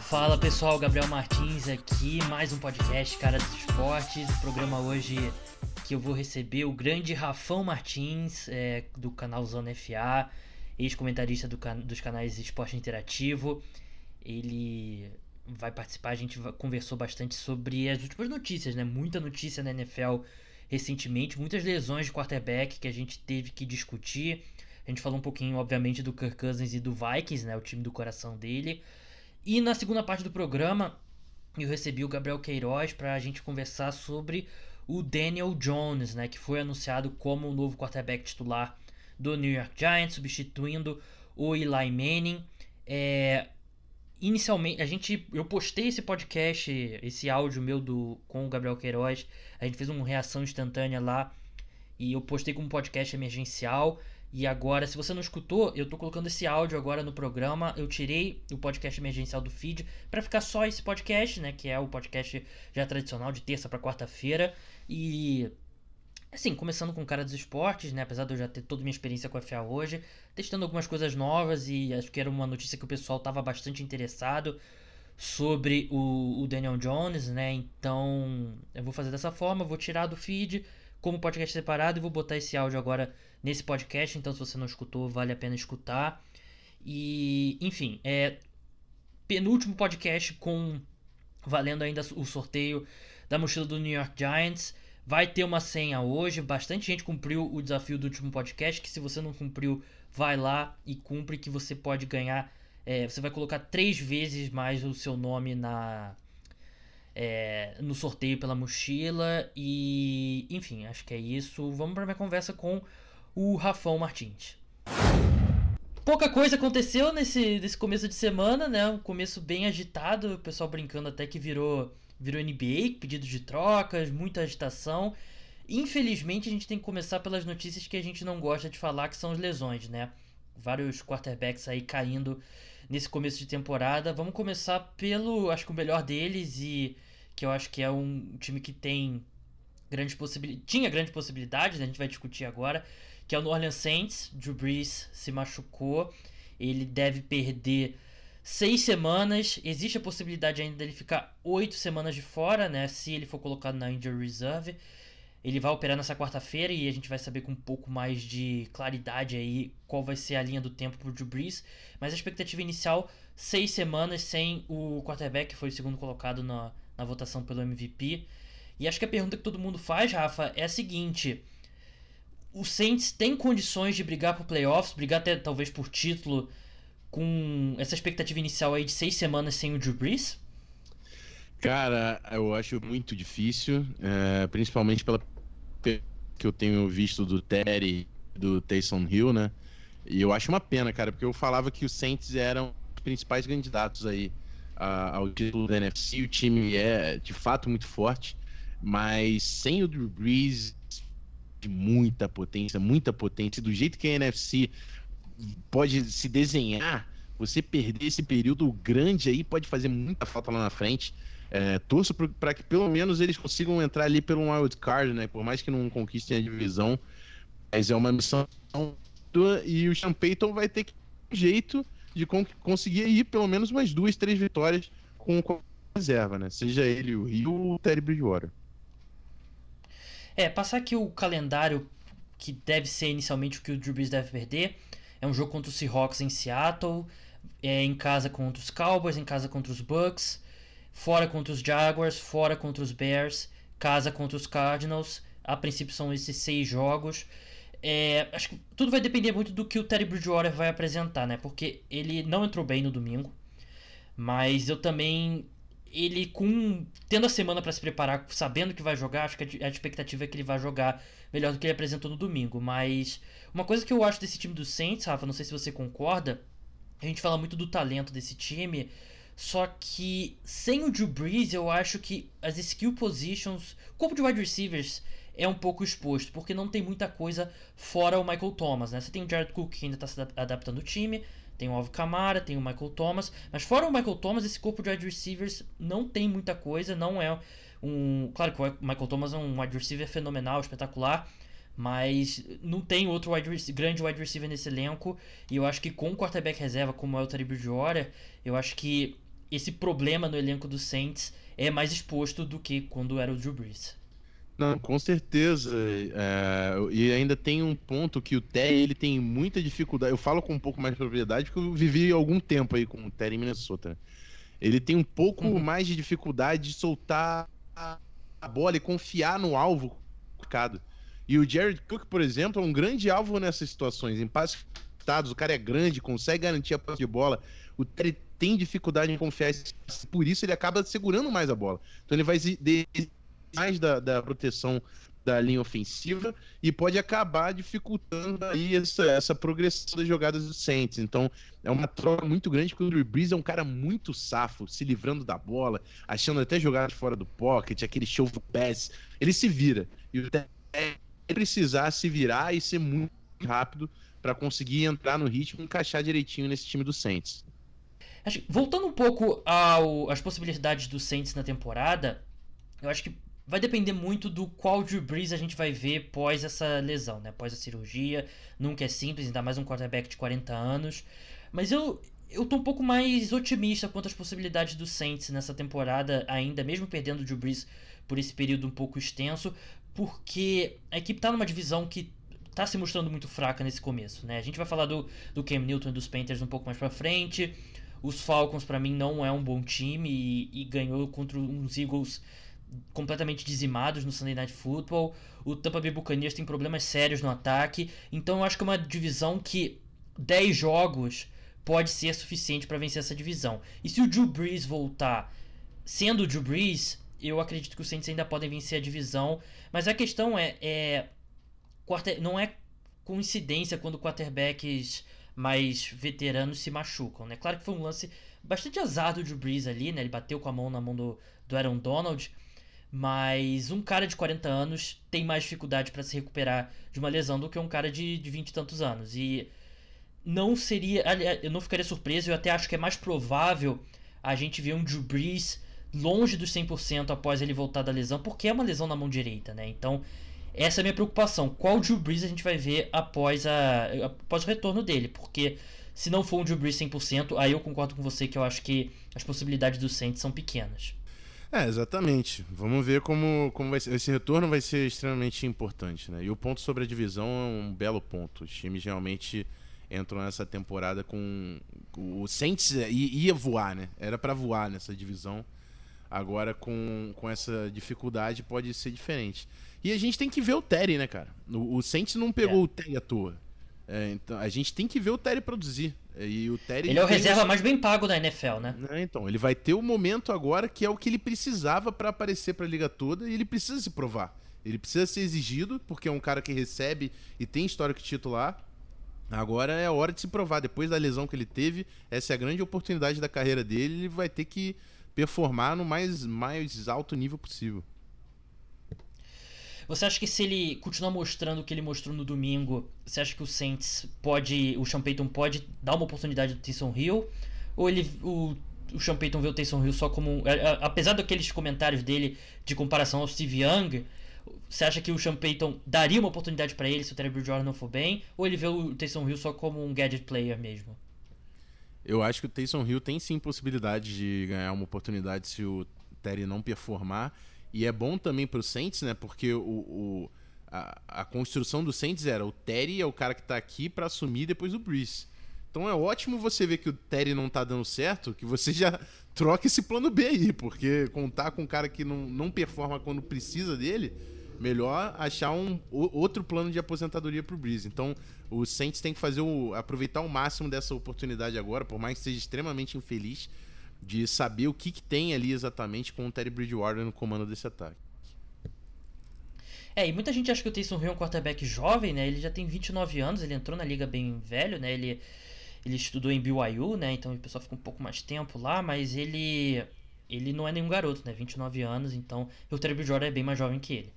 Fala pessoal, Gabriel Martins aqui, mais um podcast Cara dos Esportes. O programa hoje que eu vou receber o grande Rafão Martins, é, do canal Zona FA, ex-comentarista do can dos canais Esporte Interativo. Ele vai participar, a gente conversou bastante sobre as últimas notícias, né? Muita notícia na NFL recentemente, muitas lesões de quarterback que a gente teve que discutir. A gente falou um pouquinho, obviamente, do Kirk Cousins e do Vikings, né? O time do coração dele. E na segunda parte do programa, eu recebi o Gabriel Queiroz para a gente conversar sobre o Daniel Jones, né? Que foi anunciado como o novo quarterback titular do New York Giants, substituindo o Eli Manning. É, inicialmente a gente eu postei esse podcast esse áudio meu do com o Gabriel Queiroz a gente fez uma reação instantânea lá e eu postei como podcast emergencial e agora se você não escutou eu tô colocando esse áudio agora no programa eu tirei o podcast emergencial do feed para ficar só esse podcast né que é o podcast já tradicional de terça para quarta-feira e Assim, começando com o cara dos esportes, né? Apesar de eu já ter toda a minha experiência com a FA hoje, testando algumas coisas novas e acho que era uma notícia que o pessoal estava bastante interessado sobre o, o, Daniel Jones, né? Então eu vou fazer dessa forma, vou tirar do feed como podcast separado e vou botar esse áudio agora nesse podcast. Então, se você não escutou, vale a pena escutar. E, enfim, é penúltimo podcast com valendo ainda o sorteio da mochila do New York Giants. Vai ter uma senha hoje. Bastante gente cumpriu o desafio do último podcast. Que se você não cumpriu, vai lá e cumpre que você pode ganhar. É, você vai colocar três vezes mais o seu nome na é, no sorteio pela mochila. E enfim, acho que é isso. Vamos para minha conversa com o Rafão Martins. Pouca coisa aconteceu nesse, nesse começo de semana, né? Um começo bem agitado, o pessoal brincando até que virou virou NBA, pedidos de trocas, muita agitação. Infelizmente, a gente tem que começar pelas notícias que a gente não gosta de falar, que são as lesões, né? Vários quarterbacks aí caindo nesse começo de temporada. Vamos começar pelo, acho que o melhor deles e que eu acho que é um time que tem grandes possibilidades, tinha grandes possibilidades, né? a gente vai discutir agora, que é o New Orleans Saints. Drew Brees se machucou, ele deve perder seis semanas. Existe a possibilidade ainda dele ficar oito semanas de fora, né? Se ele for colocado na injury reserve. Ele vai operar nessa quarta-feira e a gente vai saber com um pouco mais de claridade aí qual vai ser a linha do tempo pro Drew Brees. Mas a expectativa inicial, seis semanas sem o quarterback, que foi o segundo colocado na, na votação pelo MVP. E acho que a pergunta que todo mundo faz, Rafa, é a seguinte: o Saints tem condições de brigar por playoffs, brigar até talvez por título com essa expectativa inicial aí de seis semanas sem o Drew Brees? Cara, eu acho muito difícil, é, principalmente pela que eu tenho visto do Terry, do Taysom Hill, né? E eu acho uma pena, cara, porque eu falava que os Saints eram os principais candidatos aí ao título da NFC. O time é de fato muito forte, mas sem o Drew Brees, de muita potência, muita potência, do jeito que a NFC pode se desenhar, você perder esse período grande aí pode fazer muita falta lá na frente. É, torço para que pelo menos eles consigam entrar ali pelo wild card, né? Por mais que não conquistem a divisão, mas é uma missão e o Sean Payton vai ter que um jeito de con conseguir ir pelo menos umas duas, três vitórias com, com reserva, né? Seja ele o Rio ou o Terry Bridgewater. É, passar aqui o calendário que deve ser inicialmente o que o Drew Brees deve perder. É um jogo contra os Seahawks em Seattle, é em casa contra os Cowboys, em casa contra os Bucks, fora contra os Jaguars, fora contra os Bears, casa contra os Cardinals. A princípio são esses seis jogos. É, acho que tudo vai depender muito do que o Terry Bridgewater vai apresentar, né? Porque ele não entrou bem no domingo, mas eu também ele com tendo a semana para se preparar, sabendo que vai jogar, acho que a expectativa é que ele vai jogar melhor do que ele apresentou no domingo. Mas uma coisa que eu acho desse time do Saints, Rafa, não sei se você concorda, a gente fala muito do talento desse time, só que sem o Drew Brees, eu acho que as skill positions, o de wide receivers é um pouco exposto, porque não tem muita coisa fora o Michael Thomas, né? Você tem o Jared Cook que ainda está se adaptando ao time, tem o Alvin Kamara, tem o Michael Thomas, mas fora o Michael Thomas, esse corpo de wide receivers não tem muita coisa, não é um... Claro que o Michael Thomas é um wide receiver fenomenal, espetacular, Mas não tem outro wide grande wide receiver nesse elenco. E eu acho que com o quarterback reserva, como é o Terry Bridgewater, eu acho que esse problema no elenco do Saints é mais exposto do que quando era o Drew Brees. Não, com certeza. É, e ainda tem um ponto que o Terry ele tem muita dificuldade. Eu falo com um pouco mais de propriedade porque eu vivi algum tempo aí com o Terry em Minnesota. Ele tem um pouco uhum. mais de dificuldade de soltar a bola e confiar no alvo marcado. E o Jared Cook, por exemplo, é um grande alvo nessas situações. Em passes o cara é grande, consegue garantir a posse de bola. O Terry tem dificuldade em confiar, por isso ele acaba segurando mais a bola. Então ele vai mais da, da proteção da linha ofensiva e pode acabar dificultando aí essa, essa progressão das jogadas do Saints. Então é uma troca muito grande porque o Drew Brees é um cara muito safo, se livrando da bola, achando até jogadas fora do pocket, aquele show pass. Ele se vira. E o precisar se virar e ser muito rápido para conseguir entrar no ritmo e encaixar direitinho nesse time do Saints. Voltando um pouco às possibilidades do Saints na temporada, eu acho que vai depender muito do qual Drew Brees a gente vai ver pós essa lesão, né? Pós a cirurgia. Nunca é simples, ainda mais um quarterback de 40 anos. Mas eu, eu tô um pouco mais otimista quanto às possibilidades do Saints nessa temporada ainda, mesmo perdendo o Drew Brees por esse período um pouco extenso, porque a equipe tá numa divisão que tá se mostrando muito fraca nesse começo, né? A gente vai falar do, do Cam Newton e dos Panthers um pouco mais pra frente. Os Falcons, para mim, não é um bom time e, e ganhou contra uns Eagles completamente dizimados no Sunday Night Football. O Tampa Bay Buccaneers tem problemas sérios no ataque. Então eu acho que é uma divisão que 10 jogos pode ser suficiente para vencer essa divisão. E se o Drew Brees voltar sendo o Drew Brees, eu acredito que os Saints ainda podem vencer a divisão. Mas a questão é, é não é coincidência quando quarterbacks mais veteranos se machucam, né? Claro que foi um lance bastante azar do Drew Brees ali, né? Ele bateu com a mão na mão do, do Aaron Donald. Mas um cara de 40 anos tem mais dificuldade para se recuperar de uma lesão do que um cara de, de 20 e tantos anos. E não seria. Eu não ficaria surpreso, eu até acho que é mais provável a gente ver um Drew Brees longe dos 100% após ele voltar da lesão, porque é uma lesão na mão direita, né? Então, essa é a minha preocupação. Qual Drew Brees a gente vai ver após, a, após o retorno dele? Porque se não for um Drew Brees 100%, aí eu concordo com você que eu acho que as possibilidades do Saints são pequenas. É, exatamente. Vamos ver como, como vai ser. Esse retorno vai ser extremamente importante, né? E o ponto sobre a divisão é um belo ponto. Os times realmente entram nessa temporada com. O Saints ia voar, né? Era para voar nessa divisão. Agora, com, com essa dificuldade, pode ser diferente. E a gente tem que ver o Terry, né, cara? O, o Saints não pegou é. o Terry à toa. É, então, a gente tem que ver o Terry produzir. E o Terry ele é o reserva mais bem pago da NFL, né? É, então, ele vai ter o momento agora que é o que ele precisava para aparecer para a liga toda e ele precisa se provar. Ele precisa ser exigido, porque é um cara que recebe e tem histórico titular. Agora é a hora de se provar. Depois da lesão que ele teve, essa é a grande oportunidade da carreira dele. Ele vai ter que performar no mais, mais alto nível possível. Você acha que se ele continuar mostrando o que ele mostrou no domingo, você acha que o Saints pode, o Sean Payton pode dar uma oportunidade do Taysom Hill? Ou ele, o, o Sean Payton vê o Taysom Hill só como, apesar daqueles comentários dele de comparação ao Steve Young, você acha que o Sean Payton daria uma oportunidade para ele se o Terry Bridgewater não for bem? Ou ele vê o Taysom Hill só como um gadget player mesmo? Eu acho que o Taysom Hill tem sim possibilidade de ganhar uma oportunidade se o Terry não performar. E é bom também pro Saints, né? Porque o, o a, a, construção do Saints era o Terry é o cara que tá aqui para assumir depois o Breeze. Então é ótimo você ver que o Terry não tá dando certo, que você já troca esse plano B aí, porque contar com um cara que não, não performa quando precisa dele, melhor achar um outro plano de aposentadoria pro Breeze. Então o Saints tem que fazer o, aproveitar o máximo dessa oportunidade agora, por mais que seja extremamente infeliz de saber o que, que tem ali exatamente com o Terry Bridgewater no comando desse ataque. É, e muita gente acha que o Taysom Hill é um quarterback jovem, né? Ele já tem 29 anos, ele entrou na liga bem velho, né? Ele, ele estudou em BYU, né? Então o pessoal fica um pouco mais tempo lá, mas ele ele não é nenhum garoto, né? 29 anos, então o Terry Bridgewater é bem mais jovem que ele.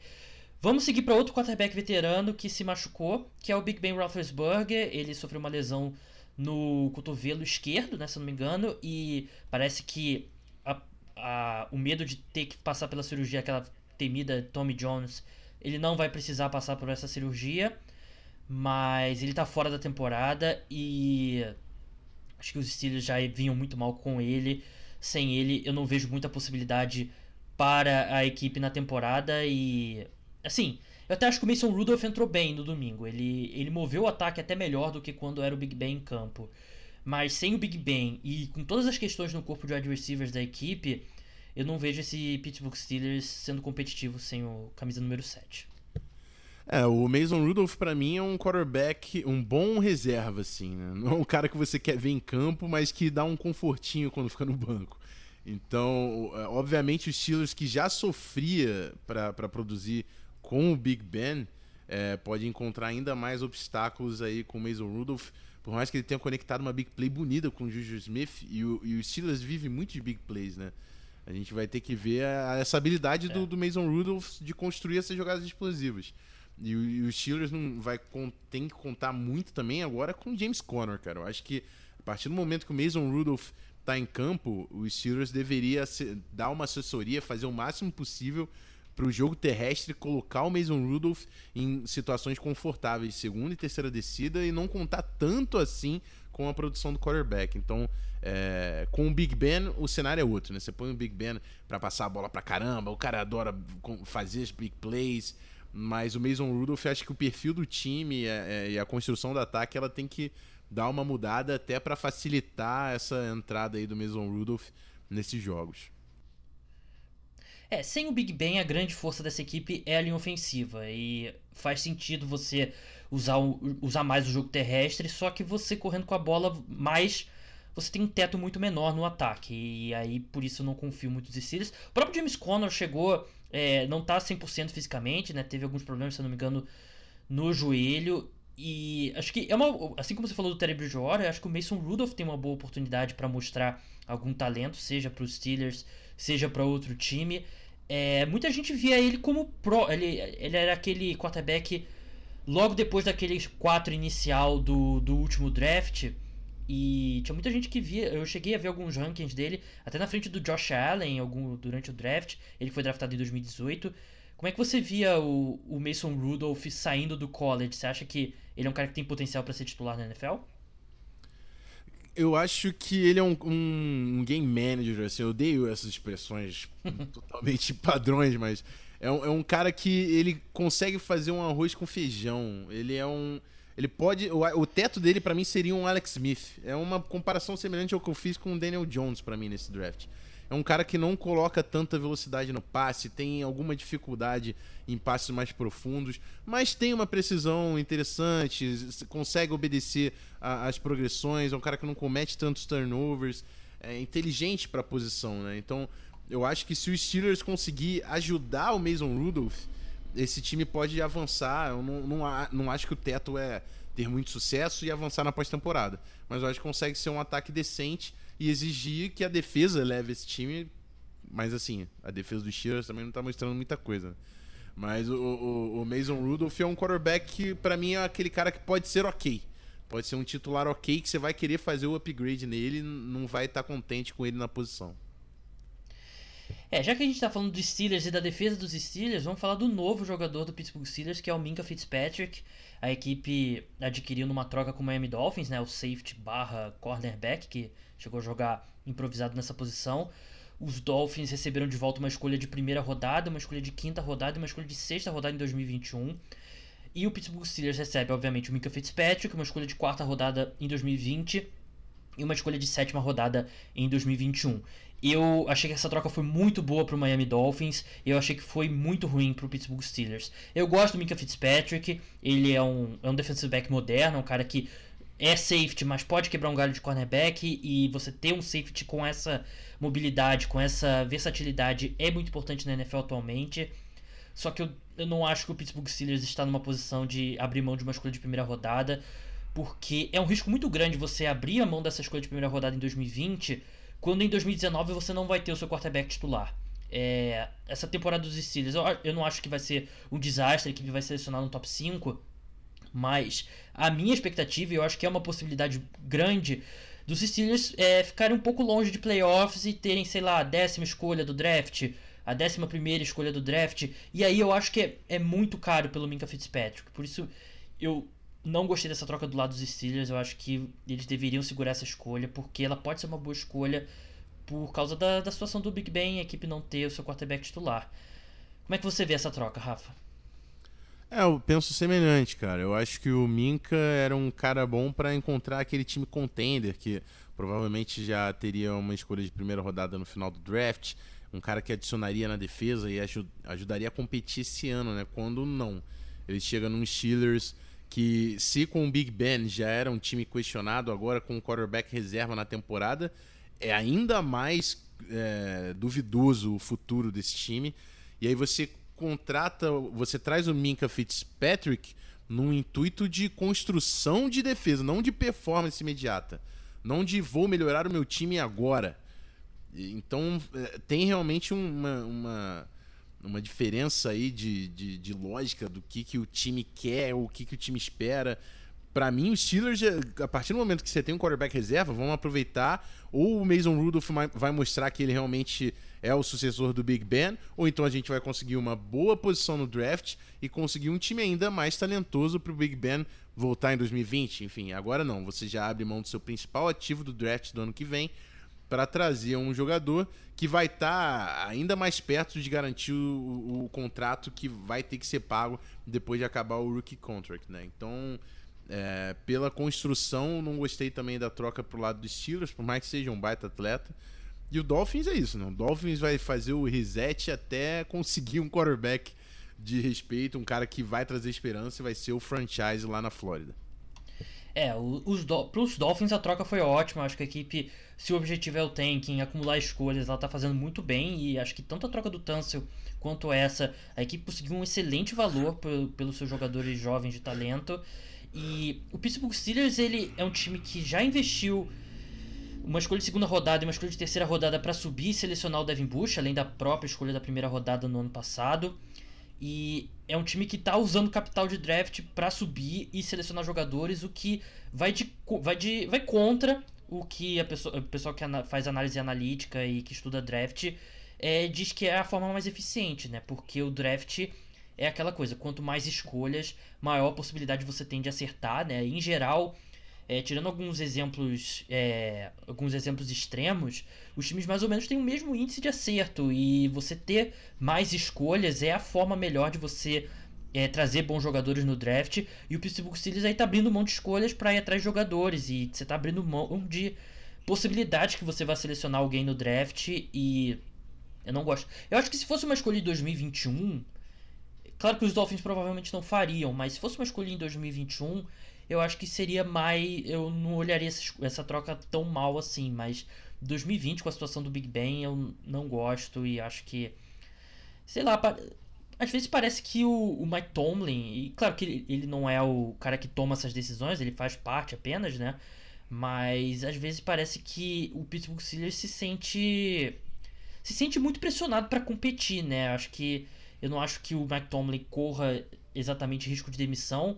Vamos seguir para outro quarterback veterano que se machucou, que é o Big Ben Roethlisberger. Ele sofreu uma lesão no cotovelo esquerdo, né, se não me engano, e parece que a, a, o medo de ter que passar pela cirurgia, aquela temida Tommy Jones, ele não vai precisar passar por essa cirurgia, mas ele tá fora da temporada e acho que os Steelers já vinham muito mal com ele. Sem ele, eu não vejo muita possibilidade para a equipe na temporada e assim, eu até acho que o Mason Rudolph entrou bem no domingo. Ele, ele moveu o ataque até melhor do que quando era o Big Ben em campo. Mas sem o Big Ben e com todas as questões no corpo de wide receivers da equipe, eu não vejo esse Pittsburgh Steelers sendo competitivo sem o camisa número 7. É, o Mason Rudolph para mim é um quarterback, um bom reserva, assim, né? Não é um cara que você quer ver em campo, mas que dá um confortinho quando fica no banco. Então, é, obviamente, os Steelers que já sofria para produzir com o Big Ben é, pode encontrar ainda mais obstáculos aí com o Mason Rudolph. Por mais que ele tenha conectado uma big play bonita com o Juju Smith, e o, e o Steelers vive muito de big plays, né? A gente vai ter que ver a, essa habilidade é. do, do, Mason Rudolph de construir essas jogadas explosivas. E, e o Steelers não vai tem que contar muito também agora com o James Conner, cara. Eu acho que a partir do momento que o Mason Rudolph está em campo, o Steelers deveria ser, dar uma assessoria, fazer o máximo possível para o jogo terrestre colocar o Mason Rudolph em situações confortáveis, segunda e terceira descida, e não contar tanto assim com a produção do quarterback. Então, é, com o Big Ben, o cenário é outro, né? Você põe o Big Ben para passar a bola para caramba, o cara adora fazer as big plays, mas o Mason Rudolph, acho que o perfil do time é, é, e a construção do ataque, ela tem que dar uma mudada até para facilitar essa entrada aí do Mason Rudolph nesses jogos. É, sem o Big Ben, a grande força dessa equipe é a linha ofensiva. E faz sentido você usar, usar mais o jogo terrestre, só que você correndo com a bola mais. Você tem um teto muito menor no ataque. E aí, por isso, eu não confio muito nos Steelers. O próprio James Conner chegou. É, não tá 100% fisicamente, né? Teve alguns problemas, se não me engano, no joelho. E acho que é uma. Assim como você falou do Terry Bridgewater, acho que o Mason Rudolph tem uma boa oportunidade para mostrar algum talento, seja para os Steelers, seja para outro time. É, muita gente via ele como pro. Ele, ele era aquele quarterback logo depois daquele 4 inicial do, do último draft. E tinha muita gente que via. Eu cheguei a ver alguns rankings dele, até na frente do Josh Allen algum, durante o draft. Ele foi draftado em 2018. Como é que você via o, o Mason Rudolph saindo do college? Você acha que ele é um cara que tem potencial para ser titular na NFL? Eu acho que ele é um, um, um, game manager, assim, eu odeio essas expressões totalmente padrões, mas é um, é um cara que ele consegue fazer um arroz com feijão. Ele é um. Ele pode. O, o teto dele, para mim, seria um Alex Smith. É uma comparação semelhante ao que eu fiz com o Daniel Jones, para mim, nesse draft é um cara que não coloca tanta velocidade no passe, tem alguma dificuldade em passes mais profundos, mas tem uma precisão interessante, consegue obedecer às progressões, é um cara que não comete tantos turnovers, é inteligente para a posição, né? Então, eu acho que se os Steelers conseguir ajudar o Mason Rudolph, esse time pode avançar. Eu não, não, não acho que o teto é ter muito sucesso e avançar na pós-temporada, mas eu acho que consegue ser um ataque decente e exigir que a defesa leve esse time. Mas assim, a defesa dos Steelers também não tá mostrando muita coisa. Mas o, o, o Mason Rudolph é um quarterback que, pra mim, é aquele cara que pode ser ok. Pode ser um titular ok que você vai querer fazer o upgrade nele não vai estar tá contente com ele na posição. É, já que a gente tá falando dos Steelers e da defesa dos Steelers, vamos falar do novo jogador do Pittsburgh Steelers, que é o Minka Fitzpatrick. A equipe adquiriu numa troca com o Miami Dolphins, né, o safety barra cornerback, que chegou a jogar improvisado nessa posição. Os Dolphins receberam de volta uma escolha de primeira rodada, uma escolha de quinta rodada e uma escolha de sexta rodada em 2021. E o Pittsburgh Steelers recebe, obviamente, o Minka Fitzpatrick, uma escolha de quarta rodada em 2020 e uma escolha de sétima rodada em 2021. Eu achei que essa troca foi muito boa para o Miami Dolphins. Eu achei que foi muito ruim para o Pittsburgh Steelers. Eu gosto do Minka Fitzpatrick. Ele é um, é um defensive back moderno, um cara que é safety, mas pode quebrar um galho de cornerback. E você ter um safety com essa mobilidade, com essa versatilidade é muito importante na NFL atualmente. Só que eu, eu não acho que o Pittsburgh Steelers está numa posição de abrir mão de uma escolha de primeira rodada. Porque é um risco muito grande você abrir a mão dessa escolha de primeira rodada em 2020 quando em 2019 você não vai ter o seu quarterback titular. É, essa temporada dos Steelers, eu, eu não acho que vai ser um desastre, a equipe vai selecionar no top 5, mas a minha expectativa, e eu acho que é uma possibilidade grande, dos Steelers é, ficarem um pouco longe de playoffs e terem, sei lá, décima escolha do draft, a 11 escolha do draft. E aí eu acho que é, é muito caro pelo Minka Fitzpatrick. Por isso eu não gostei dessa troca do lado dos Steelers. Eu acho que eles deveriam segurar essa escolha, porque ela pode ser uma boa escolha por causa da, da situação do Big Ben a equipe não ter o seu quarterback titular. Como é que você vê essa troca, Rafa? É, eu penso semelhante, cara. Eu acho que o Minka era um cara bom para encontrar aquele time contender que provavelmente já teria uma escolha de primeira rodada no final do draft, um cara que adicionaria na defesa e ajudaria a competir esse ano, né? Quando não. Ele chega num Steelers que, se com o Big Ben já era um time questionado, agora com o quarterback reserva na temporada, é ainda mais é, duvidoso o futuro desse time. E aí você contrata, você traz o Minka Fitzpatrick num intuito de construção de defesa, não de performance imediata. Não de vou melhorar o meu time agora. Então é, tem realmente uma, uma uma diferença aí de, de, de, lógica do que, que o time quer, o que, que o time espera. Para mim, os Steelers, a partir do momento que você tem um quarterback reserva, vão aproveitar. Ou o Mason Rudolph vai mostrar que ele realmente é o sucessor do Big Ben, ou então a gente vai conseguir uma boa posição no draft e conseguir um time ainda mais talentoso para o Big Ben voltar em 2020. Enfim, agora não. Você já abre mão do seu principal ativo do draft do ano que vem para trazer um jogador que vai estar tá ainda mais perto de garantir o, o, contrato que vai ter que ser pago depois de acabar o rookie contract, né? Então, é, pela construção, não gostei também da troca pro lado dos Steelers, por mais que seja um baita atleta. E o Dolphins é isso, né? O Dolphins vai fazer o reset até conseguir um quarterback de respeito, um cara que vai trazer esperança e vai ser o franchise lá na Flórida. É, os do, pros Dolphins a troca foi ótima. Acho que a equipe, se o objetivo é o tanking, acumular escolhas, ela tá fazendo muito bem. E acho que tanto a troca do Tunsil quanto essa, a equipe conseguiu um excelente valor pelos seus jogadores jovens de talento. E o Pittsburgh Steelers ele é um time que já investiu uma escolha de segunda rodada e uma escolha de terceira rodada para subir e selecionar o Devin Bush, além da própria escolha da primeira rodada no ano passado. E é um time que está usando capital de draft para subir e selecionar jogadores, o que vai, de, vai, de, vai contra o que a pessoa, o pessoal que faz análise analítica e que estuda draft é, diz que é a forma mais eficiente, né? Porque o draft é aquela coisa, quanto mais escolhas, maior possibilidade você tem de acertar, né? Em geral, é, tirando alguns exemplos, é, alguns exemplos extremos, os times mais ou menos têm o mesmo índice de acerto e você ter mais escolhas é a forma melhor de você é, trazer bons jogadores no draft. E o Pittsburgh Steelers aí tá abrindo mão de escolhas para ir atrás de jogadores e você tá abrindo mão de possibilidades que você vai selecionar alguém no draft e eu não gosto. Eu acho que se fosse uma escolha em 2021, claro que os Dolphins provavelmente não fariam, mas se fosse uma escolha em 2021 eu acho que seria mais. Eu não olharia essa, essa troca tão mal assim, mas 2020, com a situação do Big Ben, eu não gosto e acho que. Sei lá, às vezes parece que o, o Mike Tomlin, e claro que ele, ele não é o cara que toma essas decisões, ele faz parte apenas, né? Mas às vezes parece que o Pittsburgh Steelers se sente se sente muito pressionado para competir, né? Acho que eu não acho que o Mike Tomlin corra exatamente risco de demissão,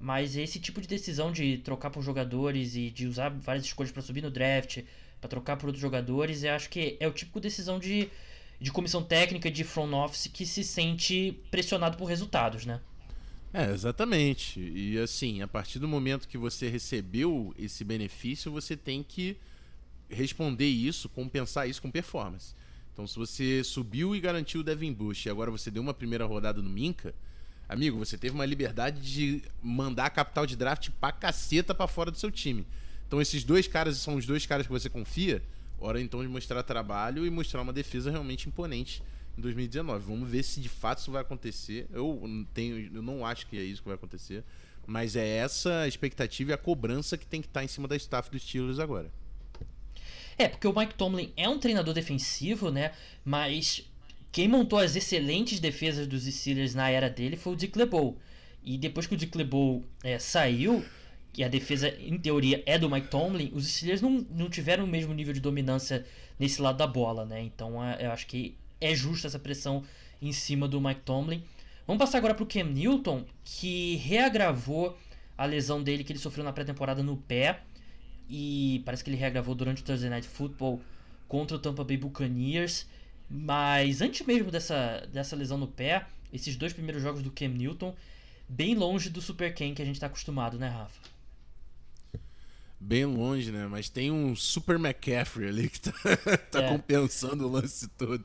mas esse tipo de decisão de trocar por jogadores e de usar várias escolhas para subir no draft, para trocar por outros jogadores, eu acho que é o de decisão de, de comissão técnica, de front office que se sente pressionado por resultados, né? É, exatamente. E assim, a partir do momento que você recebeu esse benefício, você tem que responder isso, compensar isso com performance. Então, se você subiu e garantiu o Devin Bush e agora você deu uma primeira rodada no Minca, Amigo, você teve uma liberdade de mandar a capital de draft pra caceta pra fora do seu time. Então esses dois caras são os dois caras que você confia. Hora então de mostrar trabalho e mostrar uma defesa realmente imponente em 2019. Vamos ver se de fato isso vai acontecer. Eu tenho, eu não acho que é isso que vai acontecer, mas é essa a expectativa e a cobrança que tem que estar em cima da staff dos Steelers agora. É, porque o Mike Tomlin é um treinador defensivo, né? Mas quem montou as excelentes defesas dos Steelers na era dele foi o Dick LeBeau. E depois que o Dick LeBeau é, saiu, e a defesa, em teoria, é do Mike Tomlin, os Steelers não, não tiveram o mesmo nível de dominância nesse lado da bola, né? Então é, eu acho que é justa essa pressão em cima do Mike Tomlin. Vamos passar agora para o Cam Newton, que reagravou a lesão dele que ele sofreu na pré-temporada no pé. E parece que ele reagravou durante o Thursday Night Football contra o Tampa Bay Buccaneers. Mas antes mesmo dessa, dessa lesão no pé, esses dois primeiros jogos do Cam Newton, bem longe do Super Ken que a gente está acostumado, né, Rafa? Bem longe, né? Mas tem um Super McCaffrey ali que tá, tá é. compensando o lance todo.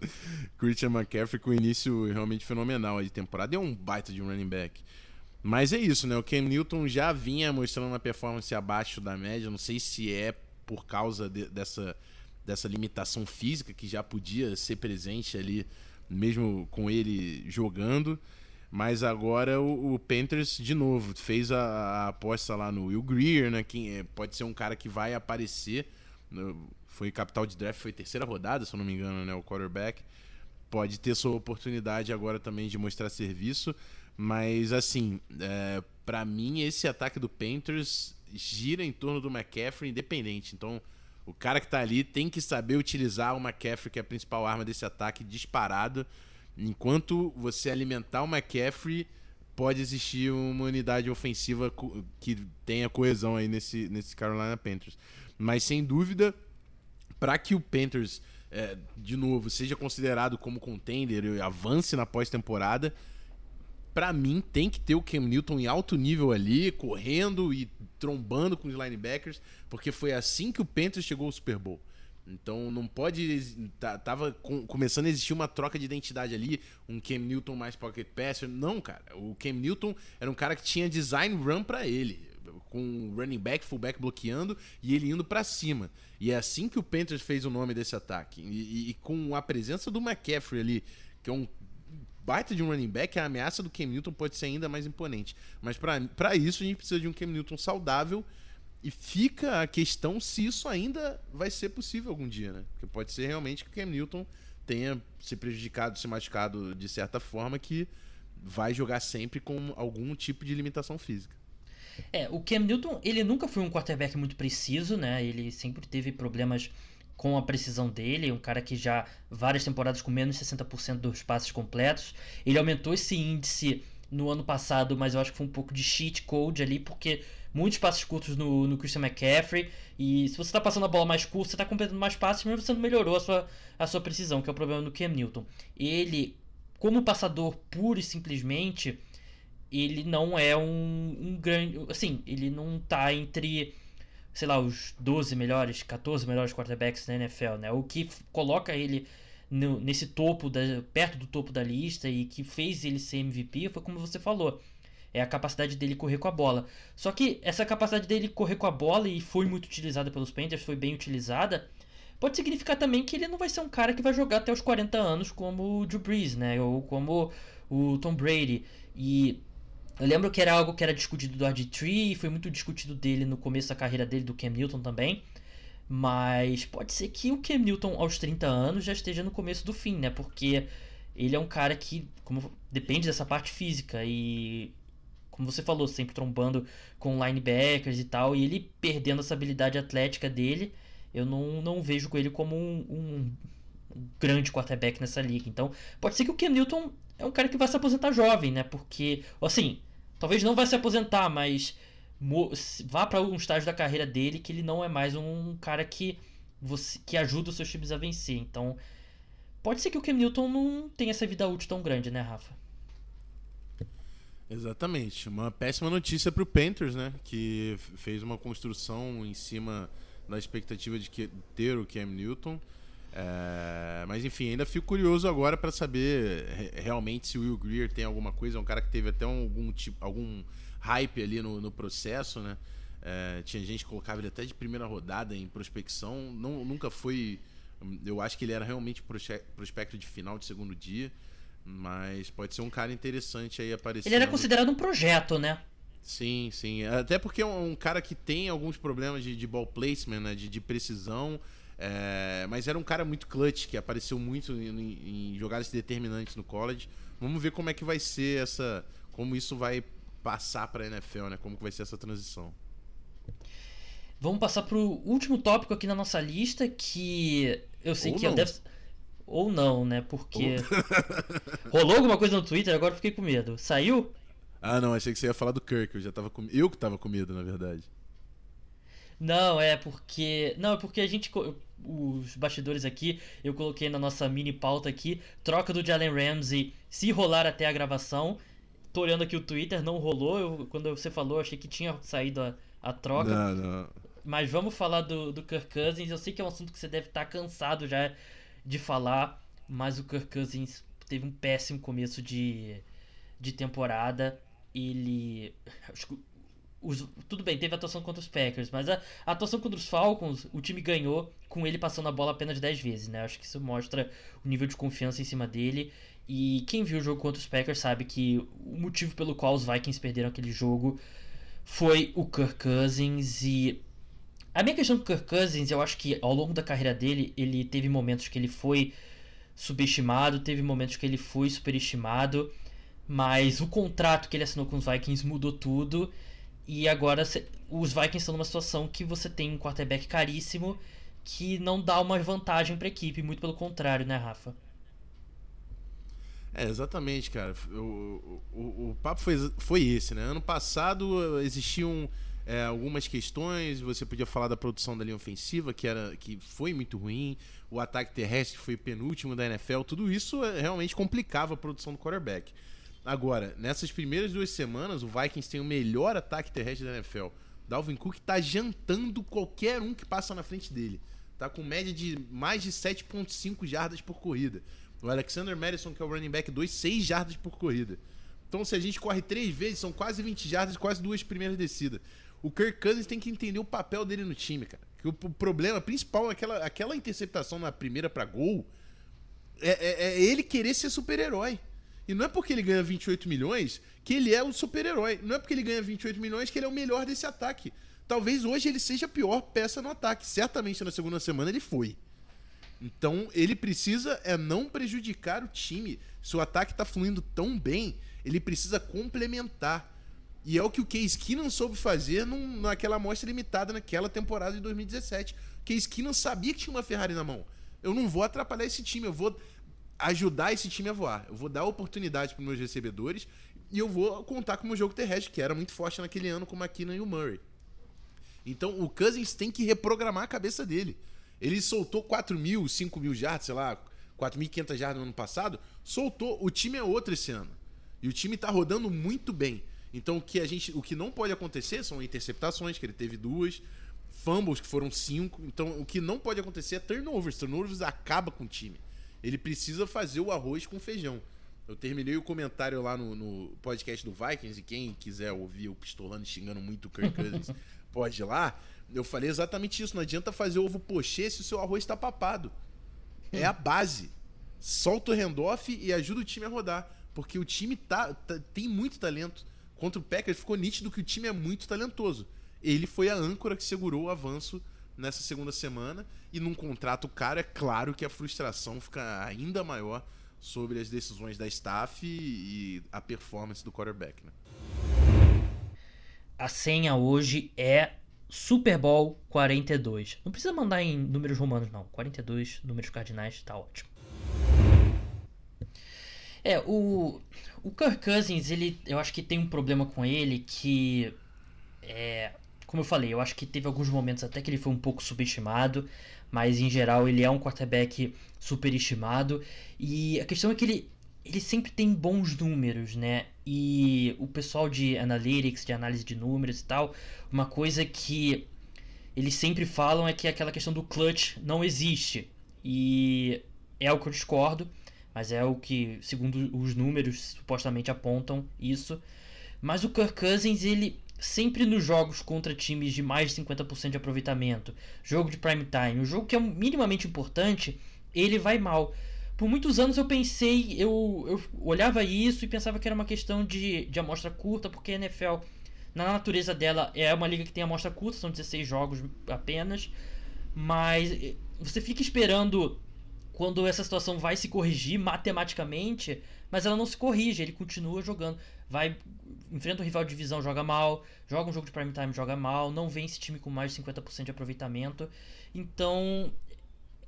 Christian McCaffrey com início realmente fenomenal de temporada. É um baita de um running back. Mas é isso, né? O Cam Newton já vinha mostrando uma performance abaixo da média. Não sei se é por causa de, dessa, dessa limitação física que já podia ser presente ali, mesmo com ele jogando. Mas agora o, o Panthers, de novo, fez a, a, aposta lá no Will Greer, né? Que é, pode ser um cara que vai aparecer. No, foi capital de draft, foi terceira rodada, se eu não me engano, né? O quarterback. Pode ter sua oportunidade agora também de mostrar serviço. Mas, assim, é, para mim, esse ataque do Panthers gira em torno do McCaffrey independente. Então, o cara que tá ali tem que saber utilizar o McCaffrey, que é a principal arma desse ataque, disparado. Enquanto você alimentar o McCaffrey, pode existir uma unidade ofensiva que tenha coesão aí nesse, nesse Carolina Panthers. Mas, sem dúvida, para que o Panthers, é, de novo, seja considerado como contender e avance na pós-temporada, para mim, tem que ter o Cam Newton em alto nível ali, correndo e trombando com os linebackers, porque foi assim que o Panthers chegou ao Super Bowl. Então não pode. Tava começando a existir uma troca de identidade ali, um Cam Newton mais pocket passer. Não, cara. O Cam Newton era um cara que tinha design run para ele, com running back, fullback bloqueando e ele indo para cima. E é assim que o Panthers fez o nome desse ataque. E, e, com a presença do McCaffrey ali, que é um baita de um running back, a ameaça do Cam Newton pode ser ainda mais imponente. Mas para isso a gente precisa de um Cam Newton saudável e fica a questão se isso ainda vai ser possível algum dia, né? Porque pode ser realmente que o Cam Newton tenha se prejudicado, se machucado de certa forma que vai jogar sempre com algum tipo de limitação física. É, o Cam Newton, ele nunca foi um quarterback muito preciso, né? Ele sempre teve problemas com a precisão dele, um cara que já várias temporadas com menos de 60% dos passes completos. Ele aumentou esse índice no ano passado, mas eu acho que foi um pouco de cheat code ali, porque muitos passes curtos no, no Christian McCaffrey. E se você está passando a bola mais curta, você está completando mais passes, mas você não melhorou a sua, a sua precisão, que é o problema do Cam Newton. Ele, como passador puro e simplesmente, ele não é um, um grande. Assim, ele não está entre sei lá, os 12 melhores, 14 melhores quarterbacks da NFL, né? O que coloca ele no, nesse topo, da, perto do topo da lista e que fez ele ser MVP foi como você falou. É a capacidade dele correr com a bola. Só que essa capacidade dele correr com a bola e foi muito utilizada pelos Panthers, foi bem utilizada, pode significar também que ele não vai ser um cara que vai jogar até os 40 anos como o Drew Brees, né? Ou como o Tom Brady. E eu lembro que era algo que era discutido do RG3, foi muito discutido dele no começo da carreira dele, do Cam Newton também. Mas pode ser que o Cam Newton aos 30 anos já esteja no começo do fim, né? Porque ele é um cara que como, depende dessa parte física e como você falou, sempre trombando com linebackers e tal, e ele perdendo essa habilidade atlética dele, eu não, não vejo com ele como um, um grande quarterback nessa liga. Então, pode ser que o Cam Newton é um cara que vai se aposentar jovem, né? Porque, assim, talvez não vai se aposentar, mas vá para um estágio da carreira dele que ele não é mais um cara que você que ajuda os seus times a vencer. Então, pode ser que o Cam Newton não tenha essa vida útil tão grande, né, Rafa? Exatamente. Uma péssima notícia para o Panthers, né? Que fez uma construção em cima da expectativa de que, ter o Cam Newton. É, mas enfim, ainda fico curioso agora para saber realmente se o Will Greer tem alguma coisa. É um cara que teve até um, algum tipo, algum hype ali no, no processo, né? É, tinha gente que colocava ele até de primeira rodada em prospecção. Não, nunca foi. Eu acho que ele era realmente prospecto de final de segundo dia. Mas pode ser um cara interessante aí aparecendo. Ele era considerado um projeto, né? Sim, sim. Até porque é um, cara que tem alguns problemas de, de ball placement, né? de, de precisão. É, mas era um cara muito clutch, que apareceu muito em, em, jogadas determinantes no college. Vamos ver como é que vai ser essa. Como isso vai passar para a NFL, né? Como que vai ser essa transição. Vamos passar para o último tópico aqui na nossa lista, que eu sei Ou que não. deve. Ou não, né? Porque. Ou... Rolou alguma coisa no Twitter, agora fiquei com medo. Saiu? Ah, não, achei que você ia falar do Kirk. Eu já tava com. Eu que tava com medo, na verdade. Não, é porque. Não, é porque a gente. Os bastidores aqui, eu coloquei na nossa mini pauta aqui. Troca do Jalen Ramsey se rolar até a gravação. Tô olhando aqui o Twitter, não rolou. Eu, quando você falou, achei que tinha saído a, a troca. Não, não. Mas vamos falar do, do Kirk Cousins. Eu sei que é um assunto que você deve estar cansado já de falar. Mas o Kirk Cousins teve um péssimo começo de, de temporada. Ele. Os, tudo bem, teve atuação contra os Packers, mas a, a, atuação contra os Falcons, o time ganhou com ele passando a bola apenas 10 vezes, né? Acho que isso mostra o nível de confiança em cima dele. E quem viu o jogo contra os Packers sabe que o motivo pelo qual os Vikings perderam aquele jogo foi o Kirk Cousins. E a minha questão com o Kirk Cousins, eu acho que ao longo da carreira dele, ele teve momentos que ele foi subestimado, teve momentos que ele foi superestimado. Mas o contrato que ele assinou com os Vikings mudou tudo. E agora os Vikings estão numa situação que você tem um quarterback caríssimo que não dá uma vantagem para a equipe, muito pelo contrário, né, Rafa? É, exatamente, cara. O, o, o papo foi, foi esse, né? Ano passado existiam é, algumas questões, você podia falar da produção da linha ofensiva, que, era, que foi muito ruim, o ataque terrestre foi penúltimo da NFL, tudo isso é, realmente complicava a produção do quarterback. Agora, nessas primeiras duas semanas, o Vikings tem o melhor ataque terrestre da NFL. Dalvin Cook tá jantando qualquer um que passa na frente dele. Tá com média de mais de 7.5 jardas por corrida. O Alexander Madison, que é o running back 2, 6 jardas por corrida. Então, se a gente corre três vezes, são quase 20 jardas, quase duas primeiras descidas. O Kirk Cousins tem que entender o papel dele no time, cara. Que o problema principal naquela aquela interceptação na primeira para gol é, é, é ele querer ser super-herói. E não é porque ele ganha 28 milhões que ele é o super-herói. Não é porque ele ganha 28 milhões que ele é o melhor desse ataque. Talvez hoje ele seja a pior peça no ataque. Certamente na segunda semana ele foi. Então ele precisa é não prejudicar o time. Se o ataque está fluindo tão bem, ele precisa complementar. E é o que o Case Keenan soube fazer num, naquela amostra limitada naquela temporada de 2017. Case Keenan sabia que tinha uma Ferrari na mão. Eu não vou atrapalhar esse time, eu vou ajudar esse time a voar. Eu vou dar oportunidade para meus recebedores e eu vou contar com o meu jogo terrestre, que era muito forte naquele ano com o McKinnon e o Murray. Então o Cousins tem que reprogramar a cabeça dele. Ele soltou 4 mil, 5 mil jardas, sei lá, 4.500 jardas no ano passado. Soltou. O time é outro esse ano. E o time tá rodando muito bem. Então o que a gente, o que não pode acontecer são interceptações, que ele teve duas, fumbles que foram cinco. Então o que não pode acontecer é turnovers. Turnovers acaba com o time. Ele precisa fazer o arroz com feijão. Eu terminei o comentário lá no, no podcast do Vikings, e quem quiser ouvir o Pistolando xingando muito o Kirk Cousins, pode ir lá. Eu falei exatamente isso. Não adianta fazer ovo pochê se o seu arroz está papado. É a base. Solta o handoff e ajuda o time a rodar. Porque o time tá, tá, tem muito talento. Contra o Packers ficou nítido que o time é muito talentoso. Ele foi a âncora que segurou o avanço nessa segunda semana. E num contrato caro, é claro que a frustração fica ainda maior sobre as decisões da staff e a performance do quarterback. Né? A senha hoje é Super Bowl 42. Não precisa mandar em números romanos, não. 42 números cardinais, tá ótimo. É, o, o Kirk Cousins, ele, eu acho que tem um problema com ele que é, como eu falei, eu acho que teve alguns momentos até que ele foi um pouco subestimado, mas em geral ele é um quarterback superestimado. E a questão é que ele, ele sempre tem bons números, né? E o pessoal de analytics, de análise de números e tal, uma coisa que eles sempre falam é que aquela questão do clutch não existe. E é o que eu discordo, mas é o que, segundo os números, supostamente apontam isso. Mas o Kirk Cousins, ele sempre nos jogos contra times de mais de 50% de aproveitamento, jogo de prime time, o jogo que é minimamente importante, ele vai mal. Por muitos anos eu pensei, eu, eu olhava isso e pensava que era uma questão de, de amostra curta, porque a NFL, na natureza dela, é uma liga que tem amostra curta, são 16 jogos apenas, mas eh, você fica esperando quando essa situação vai se corrigir matematicamente, mas ela não se corrige, ele continua jogando. Vai, enfrenta um rival de divisão, joga mal, joga um jogo de prime time, joga mal, não vence time com mais de 50% de aproveitamento. Então,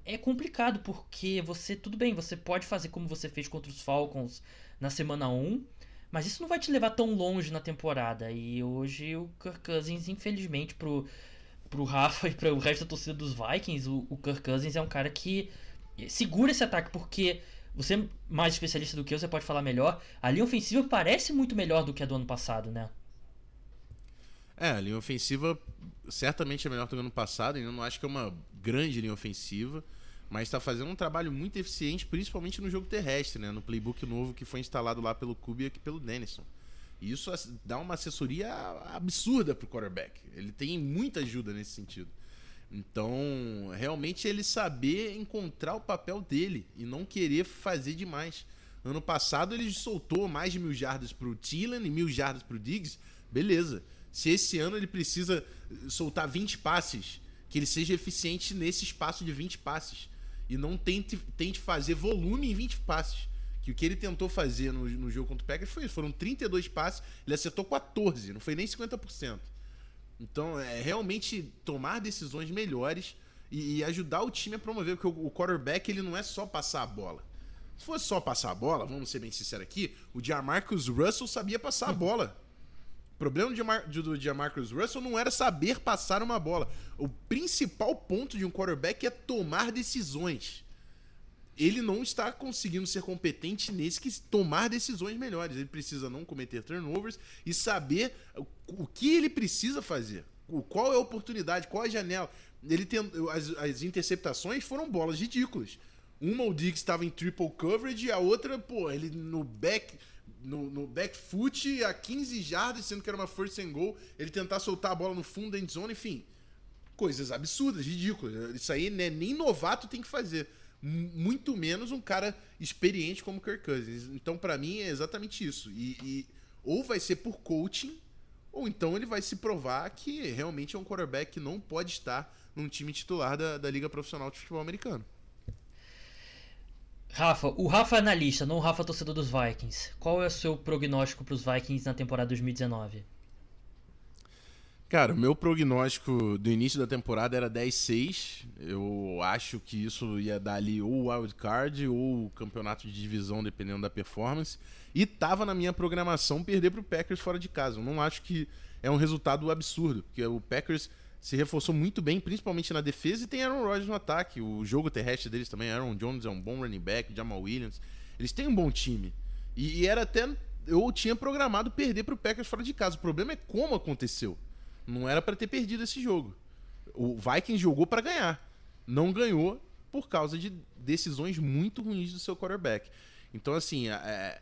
é complicado porque você, tudo bem, você pode fazer como você fez contra os Falcons na semana 1, mas isso não vai te levar tão longe na temporada. E hoje o Kirk Cousins, infelizmente, pro pro Rafa e para o resto da torcida dos Vikings, o, o Kirk Cousins é um cara que segura esse ataque, porque você é mais especialista do que eu, você pode falar melhor. A linha ofensiva parece muito melhor do que a do ano passado, né? É, a linha ofensiva certamente é melhor do que ano passado. Eu não acho que é uma grande linha ofensiva, mas está fazendo um trabalho muito eficiente, principalmente no jogo terrestre, né? No playbook novo que foi instalado lá pelo Kubiak e pelo Denison. E isso dá uma assessoria absurda pro quarterback. Ele tem muita ajuda nesse sentido. Então, realmente ele saber encontrar o papel dele e não querer fazer demais. Ano passado ele soltou mais de mil jardas pro Thielen e mil jardas pro Diggs. Beleza. Se esse ano ele precisa soltar 20 passes, que ele seja eficiente nesse espaço de 20 passes. E não tente, tente fazer volume em 20 passes. Que o que ele tentou fazer no, no jogo contra o Packers foi isso. Foram 32 passes, ele acertou 14, não foi nem 50%. Então, é realmente tomar decisões melhores e, e ajudar o time a promover, porque o, o quarterback ele não é só passar a bola. Se fosse só passar a bola, vamos ser bem sinceros aqui, o Jamarcus Russell sabia passar a bola. O problema do Jamarcus Russell não era saber passar uma bola. O principal ponto de um quarterback é tomar decisões. Ele não está conseguindo ser competente nesse que tomar decisões melhores. Ele precisa não cometer turnovers e saber o que ele precisa fazer. Qual é a oportunidade, qual é a janela. Ele tem, as, as interceptações foram bolas ridículas. Uma o Diggs estava em triple coverage e a outra, pô, ele no back no, no back foot a 15 jardas, sendo que era uma first and goal, ele tentar soltar a bola no fundo da endzone, enfim. Coisas absurdas, ridículas. Isso aí né, nem novato tem que fazer. Muito menos um cara experiente como Kirk Cousins. Então, para mim, é exatamente isso. E, e ou vai ser por coaching, ou então ele vai se provar que realmente é um quarterback que não pode estar num time titular da, da Liga Profissional de Futebol Americano. Rafa, o Rafa é analista, não o Rafa torcedor dos Vikings. Qual é o seu prognóstico para os Vikings na temporada 2019? Cara, o meu prognóstico do início da temporada era 10-6. Eu acho que isso ia dar ali ou wild card ou o campeonato de divisão, dependendo da performance. E tava na minha programação perder para o Packers fora de casa. Eu não acho que é um resultado absurdo, porque o Packers se reforçou muito bem, principalmente na defesa, e tem Aaron Rodgers no ataque. O jogo terrestre deles também, Aaron Jones é um bom running back, Jamal Williams. Eles têm um bom time. E, e era até. Eu tinha programado perder para o Packers fora de casa. O problema é como aconteceu. Não era para ter perdido esse jogo. O Vikings jogou para ganhar. Não ganhou por causa de decisões muito ruins do seu quarterback. Então, assim, é,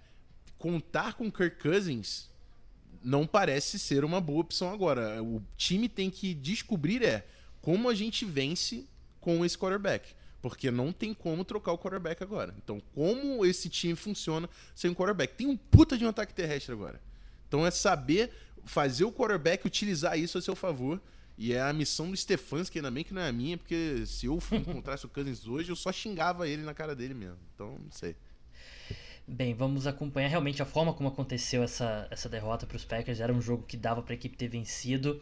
contar com Kirk Cousins não parece ser uma boa opção agora. O time tem que descobrir é como a gente vence com esse quarterback. Porque não tem como trocar o quarterback agora. Então, como esse time funciona sem o quarterback? Tem um puta de um ataque terrestre agora. Então é saber fazer o quarterback utilizar isso a seu favor. E é a missão do Stefanski, ainda bem que não é a minha, porque se eu encontrasse o Cousins hoje, eu só xingava ele na cara dele mesmo. Então, não sei. Bem, vamos acompanhar realmente a forma como aconteceu essa, essa derrota para os Packers. Era um jogo que dava para a equipe ter vencido.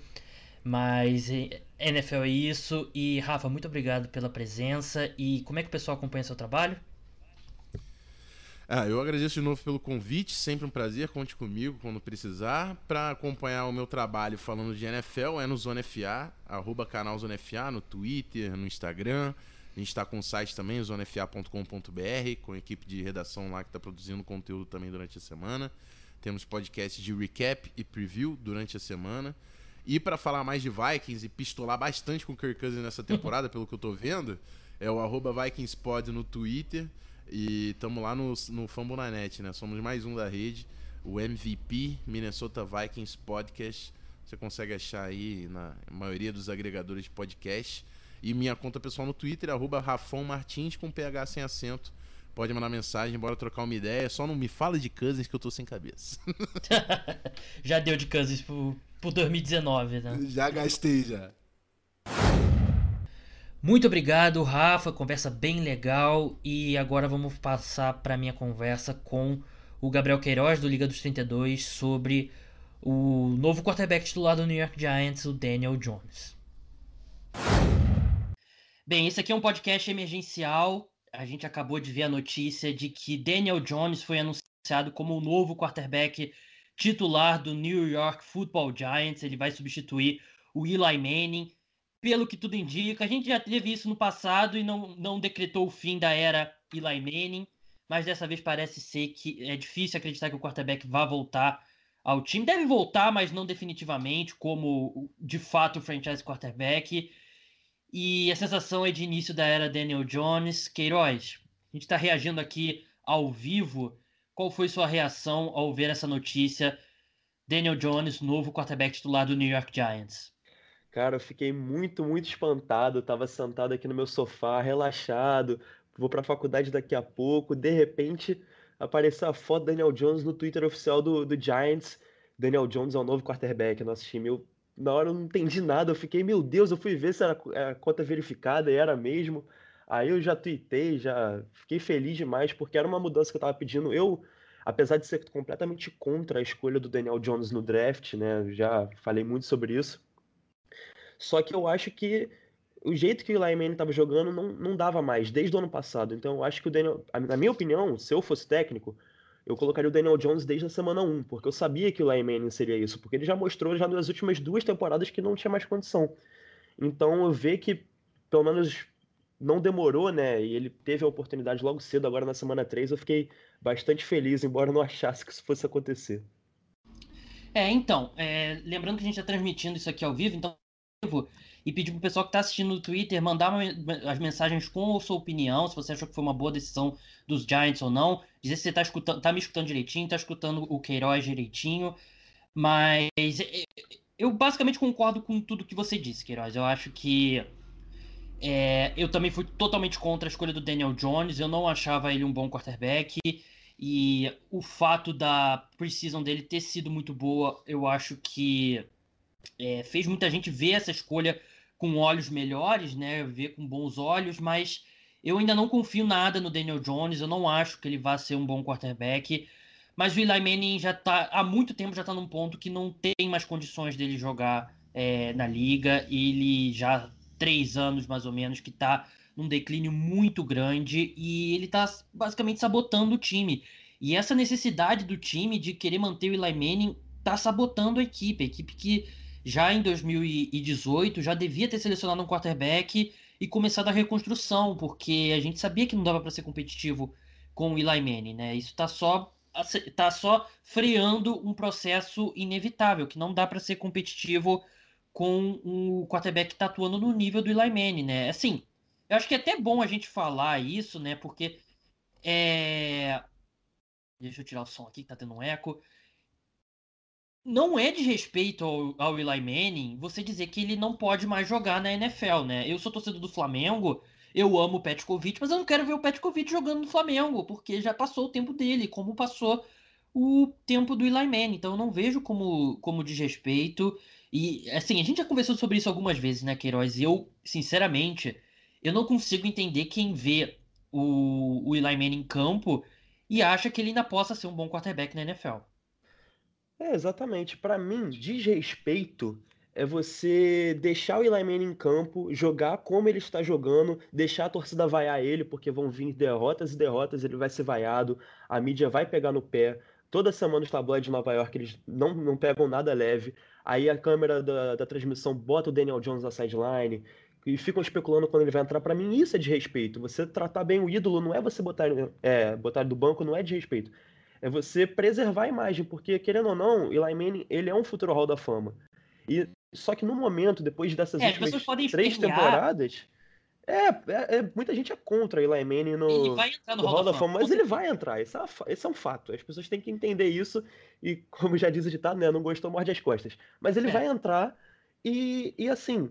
Mas NFL é isso. E Rafa, muito obrigado pela presença. E como é que o pessoal acompanha seu trabalho? Ah, eu agradeço de novo pelo convite, sempre um prazer, conte comigo quando precisar. Para acompanhar o meu trabalho falando de NFL é no Zona FA, arroba canal Zona FA, no Twitter, no Instagram. A gente está com o site também, zonefa.com.br, com a equipe de redação lá que está produzindo conteúdo também durante a semana. Temos podcast de recap e preview durante a semana. E para falar mais de Vikings e pistolar bastante com o Kirk Cousins nessa temporada, pelo que eu estou vendo, é o arroba VikingsPod no Twitter. E estamos lá no, no Fambonanet, né? Somos mais um da rede. O MVP Minnesota Vikings Podcast. Você consegue achar aí na maioria dos agregadores de podcast. E minha conta pessoal no Twitter, arroba Rafão Martins com PH sem acento. Pode mandar mensagem, bora trocar uma ideia. Só não me fala de Cousins que eu tô sem cabeça. já deu de Cousins pro, pro 2019, né? Já gastei, já. Muito obrigado, Rafa. Conversa bem legal. E agora vamos passar para minha conversa com o Gabriel Queiroz, do Liga dos 32, sobre o novo quarterback titular do New York Giants, o Daniel Jones. Bem, esse aqui é um podcast emergencial. A gente acabou de ver a notícia de que Daniel Jones foi anunciado como o novo quarterback titular do New York Football Giants. Ele vai substituir o Eli Manning. pelo que tudo indica, a gente já teve isso no passado e não, não decretou o fim da era Eli Manning, mas dessa vez parece ser que é difícil acreditar que o quarterback vá voltar ao time. Deve voltar, mas não definitivamente, como de fato o franchise quarterback. E a sensação é de início da era Daniel Jones. Queiroz, a gente está reagindo aqui ao vivo. Qual foi sua reação ao ver essa notícia? Daniel Jones, novo quarterback titular do New York Giants. Cara, eu fiquei muito, muito espantado. Eu tava sentado aqui no meu sofá, relaxado. Vou para a faculdade daqui a pouco. De repente, apareceu a foto do Daniel Jones no Twitter oficial do, do Giants. Daniel Jones é o novo quarterback nosso time. Eu, na hora eu não entendi nada. Eu fiquei, meu Deus, eu fui ver se era a conta verificada e era mesmo. Aí eu já tuitei, já fiquei feliz demais, porque era uma mudança que eu tava pedindo. Eu, apesar de ser completamente contra a escolha do Daniel Jones no draft, né? Já falei muito sobre isso. Só que eu acho que o jeito que o Eli Manning estava jogando não, não dava mais, desde o ano passado. Então eu acho que o Daniel, na minha opinião, se eu fosse técnico, eu colocaria o Daniel Jones desde a semana 1, porque eu sabia que o Manning seria isso, porque ele já mostrou já nas últimas duas temporadas que não tinha mais condição. Então eu ver que pelo menos não demorou, né? E ele teve a oportunidade logo cedo, agora na semana 3, eu fiquei bastante feliz, embora não achasse que isso fosse acontecer. É, então, é, lembrando que a gente está transmitindo isso aqui ao vivo, então e pedir pro pessoal que está assistindo no Twitter mandar as mensagens com a sua opinião, se você achou que foi uma boa decisão dos Giants ou não, dizer se você está escutando, tá me escutando direitinho, está escutando o Queiroz direitinho, mas eu basicamente concordo com tudo que você disse, Queiroz. Eu acho que é, eu também fui totalmente contra a escolha do Daniel Jones. Eu não achava ele um bom quarterback. E o fato da precisão dele ter sido muito boa, eu acho que é, fez muita gente ver essa escolha com olhos melhores, né? Ver com bons olhos, mas eu ainda não confio nada no Daniel Jones. Eu não acho que ele vá ser um bom quarterback. Mas o Eli Manning já tá há muito tempo já está num ponto que não tem mais condições dele jogar é, na liga. Ele já três anos mais ou menos que está num declínio muito grande e ele está basicamente sabotando o time. E essa necessidade do time de querer manter o Eli Manning está sabotando a equipe, a equipe que já em 2018 já devia ter selecionado um quarterback e começado a reconstrução, porque a gente sabia que não dava para ser competitivo com o Eli Manning, né? Isso está só tá só freando um processo inevitável, que não dá para ser competitivo com o quarterback que tá atuando no nível do Eli Manning, né? Assim, eu acho que é até bom a gente falar isso, né? Porque é... Deixa eu tirar o som aqui que tá tendo um eco não é de respeito ao, ao Eli Manning você dizer que ele não pode mais jogar na NFL, né? Eu sou torcedor do Flamengo, eu amo o Petkovic, mas eu não quero ver o Petkovic jogando no Flamengo, porque já passou o tempo dele, como passou o tempo do Eli Manning. Então eu não vejo como, como desrespeito. E, assim, a gente já conversou sobre isso algumas vezes, né, Queiroz? Eu, sinceramente, eu não consigo entender quem vê o, o Eli Manning em campo e acha que ele ainda possa ser um bom quarterback na NFL. É, exatamente. Para mim, desrespeito é você deixar o Eli Manning em campo, jogar como ele está jogando, deixar a torcida vaiar ele, porque vão vir derrotas e derrotas, ele vai ser vaiado, a mídia vai pegar no pé. Toda semana os tabloides de Nova York eles não, não pegam nada leve. Aí a câmera da, da transmissão bota o Daniel Jones na sideline e ficam especulando quando ele vai entrar. Para mim, isso é de respeito. Você tratar bem o ídolo não é você botar, é, botar do banco, não é de respeito é você preservar a imagem, porque querendo ou não, Eli Manning, ele é um futuro Hall da Fama. E só que no momento, depois dessas é, últimas três temporadas, é, é, é, muita gente é contra Eli Manning no, ele vai entrar no, no Hall da Fama, mas ele vai entrar, esse é, é, um fato. As pessoas têm que entender isso e, como já diz o ditado, né, não gostou, morde as costas. Mas ele é. vai entrar e, e assim,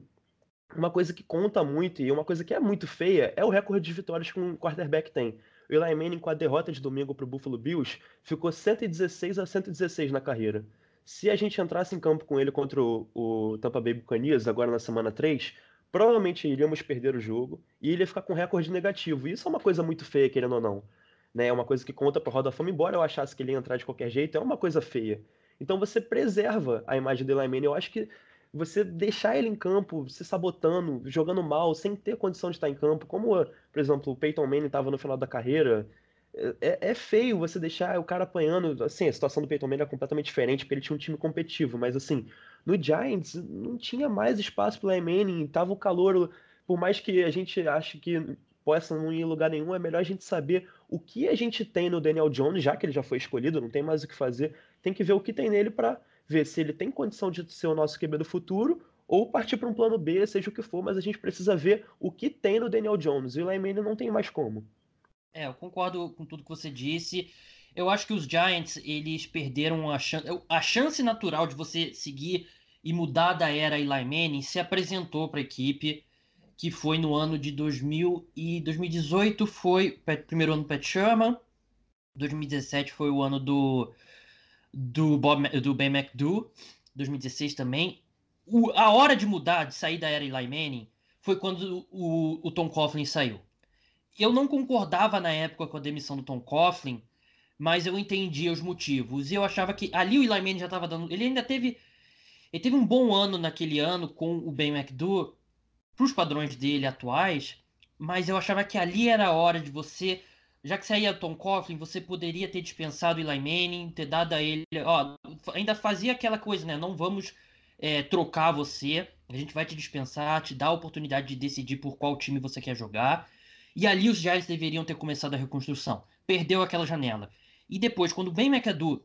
uma coisa que conta muito e uma coisa que é muito feia é o recorde de vitórias que um quarterback tem. O Eli Manning, com a derrota de domingo para o Buffalo Bills, ficou 116 a 116 na carreira. Se a gente entrasse em campo com ele contra o, o Tampa Bay Buccaneers, agora na semana 3, provavelmente iríamos perder o jogo e ele ia ficar com recorde negativo. E isso é uma coisa muito feia, querendo ou não. Né? É uma coisa que conta para Roda Fama, embora eu achasse que ele ia entrar de qualquer jeito, é uma coisa feia. Então você preserva a imagem do Eli Manning. Eu acho que você deixar ele em campo, se sabotando, jogando mal, sem ter condição de estar em campo, como, por exemplo, o Peyton Manning estava no final da carreira, é, é, feio você deixar o cara apanhando. Assim, a situação do Peyton Manning é completamente diferente, porque ele tinha um time competitivo, mas assim, No Giants não tinha mais espaço para o Manning, tava o calor, por mais que a gente ache que possa não ir em lugar nenhum, é melhor a gente saber o que a gente tem no Daniel Jones, já que ele já foi escolhido, não tem mais o que fazer, tem que ver o que tem nele para ver se ele tem condição de ser o nosso QB do futuro ou partir para um plano B, seja o que for, mas a gente precisa ver o que tem no Daniel Jones. E o Manning não tem mais como. É, eu concordo com tudo que você disse. Eu acho que os Giants, eles perderam a chance, a chance natural de você seguir e mudar da era Eli Manning se apresentou para a equipe, que foi no ano de 2000 e 2018 foi o primeiro ano do Pat Sherman, 2017 foi o ano do do, Bob, do Ben McDo, 2016 também. O, a hora de mudar, de sair da era Eli Manning, foi quando o, o Tom Coughlin saiu. Eu não concordava na época com a demissão do Tom Coughlin, mas eu entendia os motivos. E eu achava que ali o Eli Manning já estava dando. Ele ainda teve. Ele teve um bom ano naquele ano com o Ben McDo, para os padrões dele atuais, mas eu achava que ali era a hora de você já que saía Tom Coughlin, você poderia ter dispensado Eli Manning, ter dado a ele. Ó, ainda fazia aquela coisa, né? Não vamos é, trocar você, a gente vai te dispensar, te dar a oportunidade de decidir por qual time você quer jogar. E ali os Giants deveriam ter começado a reconstrução. Perdeu aquela janela. E depois, quando o Ben McAdoo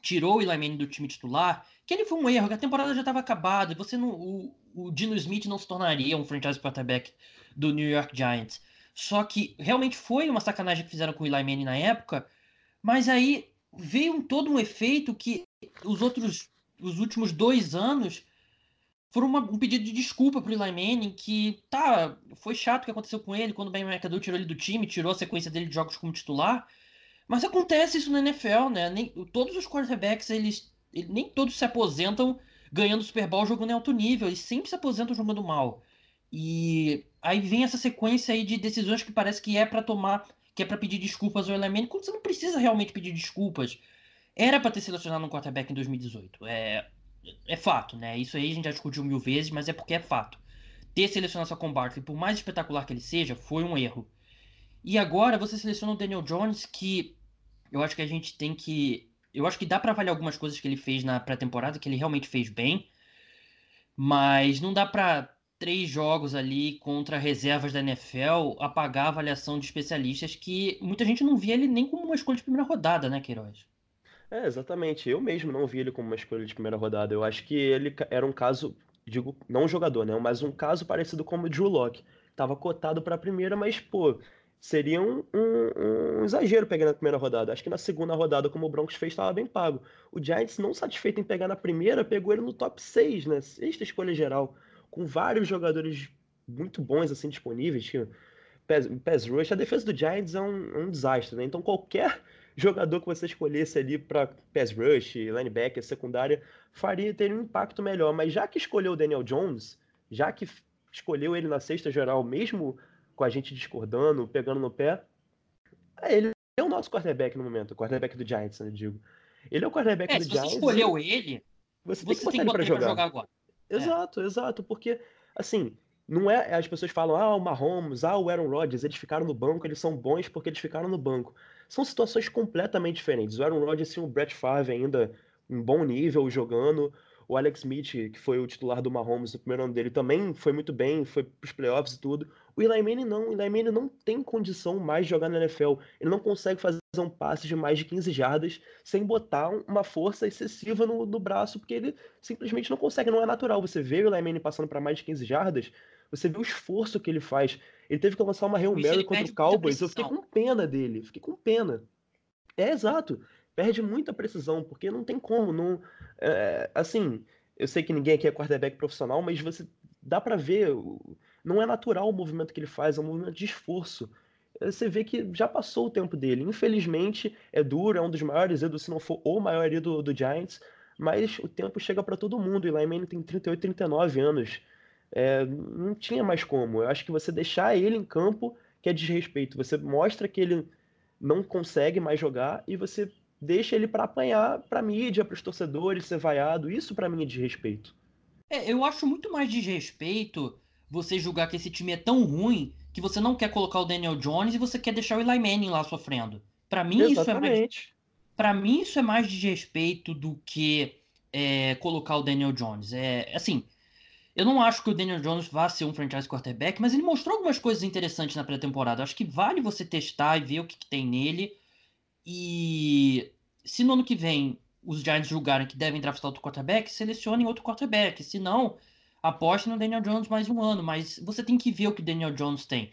tirou o Eli Manning do time titular, que ele foi um erro, que a temporada já estava acabada, você não, o, o Dino Smith não se tornaria um franchise quarterback do New York Giants. Só que realmente foi uma sacanagem que fizeram com o Eli Manning na época, mas aí veio um, todo um efeito que os outros, os últimos dois anos foram uma, um pedido de desculpa pro Eli Manning, que tá, foi chato o que aconteceu com ele quando o Ben McAdoo tirou ele do time, tirou a sequência dele de jogos como titular. Mas acontece isso na NFL, né? Nem, todos os quarterbacks, eles, nem todos se aposentam ganhando Super Bowl jogando em alto nível, eles sempre se aposentam jogando mal. E aí vem essa sequência aí de decisões que parece que é para tomar, que é para pedir desculpas ao elemento, quando você não precisa realmente pedir desculpas. Era para ter selecionado um quarterback em 2018. É, é fato, né? Isso aí a gente já discutiu mil vezes, mas é porque é fato. Ter selecionado só com Barkley, por mais espetacular que ele seja, foi um erro. E agora você seleciona o Daniel Jones, que eu acho que a gente tem que. Eu acho que dá para avaliar algumas coisas que ele fez na pré-temporada, que ele realmente fez bem. Mas não dá para três jogos ali contra reservas da NFL apagar a avaliação de especialistas que muita gente não via ele nem como uma escolha de primeira rodada, né, Queiroz? É, exatamente. Eu mesmo não vi ele como uma escolha de primeira rodada. Eu acho que ele era um caso, digo, não jogador, né? Mas um caso parecido como o Drew Locke. Tava cotado para a primeira, mas, pô, seria um, um, um, exagero pegar na primeira rodada. Acho que na segunda rodada, como o Broncos fez, estava bem pago. O Giants, não satisfeito em pegar na primeira, pegou ele no top 6, né? Sexta escolha geral com vários jogadores muito bons assim disponíveis. Pass, pass rush, a defesa do Giants é um, é um desastre, né? Então qualquer jogador que você escolhesse ali para pass rush, linebacker, secundária, faria ter um impacto melhor. Mas já que escolheu o Daniel Jones, já que escolheu ele na sexta geral, mesmo com a gente discordando, pegando no pé, é, ele é o nosso quarterback no momento, o quarterback do Giants, né, eu digo. Ele é o quarterback é, do se Giants. Você escolheu ele, você, você tem que botar, tem que botar ele para jogar. jogar agora. É. Exato, é. exato, porque assim, não é as pessoas falam, ah, o Mahomes, ah, o Aaron Rodgers, eles ficaram no banco, eles são bons porque eles ficaram no banco. São situações completamente diferentes. O Aaron Rodgers tinha o Brett Favre ainda em bom nível jogando, o Alex Smith, que foi o titular do Mahomes no primeiro ano dele, também foi muito bem, foi pros playoffs e tudo. O Eli Manning não, o Eli Manning não tem condição mais de jogar na NFL. Ele não consegue fazer um passe de mais de 15 jardas sem botar uma força excessiva no, no braço, porque ele simplesmente não consegue, não é natural. Você vê o Eli Manning passando para mais de 15 jardas, você vê o esforço que ele faz. Ele teve que lançar uma Hail Mary contra o Cowboys, eu fiquei com pena dele, fiquei com pena. É, exato perde muita precisão, porque não tem como, não, é, assim, eu sei que ninguém aqui é quarterback profissional, mas você dá para ver, não é natural o movimento que ele faz, é um movimento de esforço. Você vê que já passou o tempo dele. Infelizmente, é duro, é um dos maiores ídolos, se não for o maior ídolo do Giants, mas o tempo chega para todo mundo. E lá Manning tem 38, 39 anos. É, não tinha mais como. Eu acho que você deixar ele em campo que é desrespeito. Você mostra que ele não consegue mais jogar e você deixa ele para apanhar para mídia, para os torcedores, ser vaiado. Isso para mim é desrespeito. É, eu acho muito mais desrespeito você julgar que esse time é tão ruim que você não quer colocar o Daniel Jones e você quer deixar o Eli Manning lá sofrendo. Para mim Exatamente. isso é mais para mim isso é mais desrespeito do que é, colocar o Daniel Jones. É assim, eu não acho que o Daniel Jones vá ser um franchise quarterback, mas ele mostrou algumas coisas interessantes na pré-temporada. Acho que vale você testar e ver o que, que, tem nele. E se no ano que vem os Giants julgarem que devem draftar outro quarterback, selecionem outro quarterback. Se não, aposte no Daniel Jones mais um ano. Mas você tem que ver o que o Daniel Jones tem.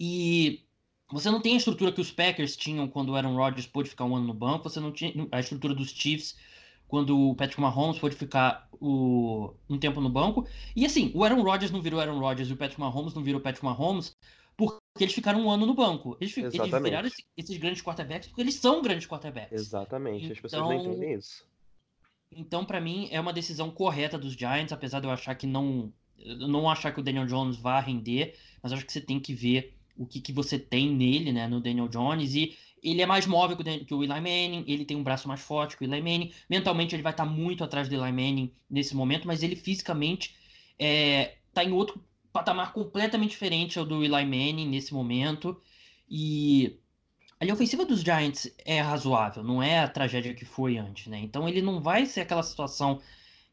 E você não tem a estrutura que os Packers tinham quando o Aaron Rodgers pôde ficar um ano no banco. Você não tinha a estrutura dos Chiefs quando o Patrick Mahomes pôde ficar o, um tempo no banco. E assim, o Aaron Rodgers não virou Aaron Rodgers e o Patrick Mahomes não virou Patrick Mahomes porque eles ficaram um ano no banco. Eles, eles viraram esses, esses, grandes quarterbacks porque eles são grandes quarterbacks. Exatamente, então, as pessoas não então, entendem isso. Então, para mim, é uma decisão correta dos Giants, apesar de eu achar que não. Não achar que o Daniel Jones vá render, mas acho que você tem que ver o que, que você tem nele, né, no Daniel Jones, e ele é mais móvel que o Eli Manning, ele tem um braço mais forte que o Eli Manning, mentalmente ele vai estar muito atrás do Eli Manning nesse momento, mas ele fisicamente está é, tá em outro patamar completamente diferente ao do Eli Manning nesse momento, e a linha ofensiva dos Giants é razoável, não é a tragédia que foi antes, né, então ele não vai ser aquela situação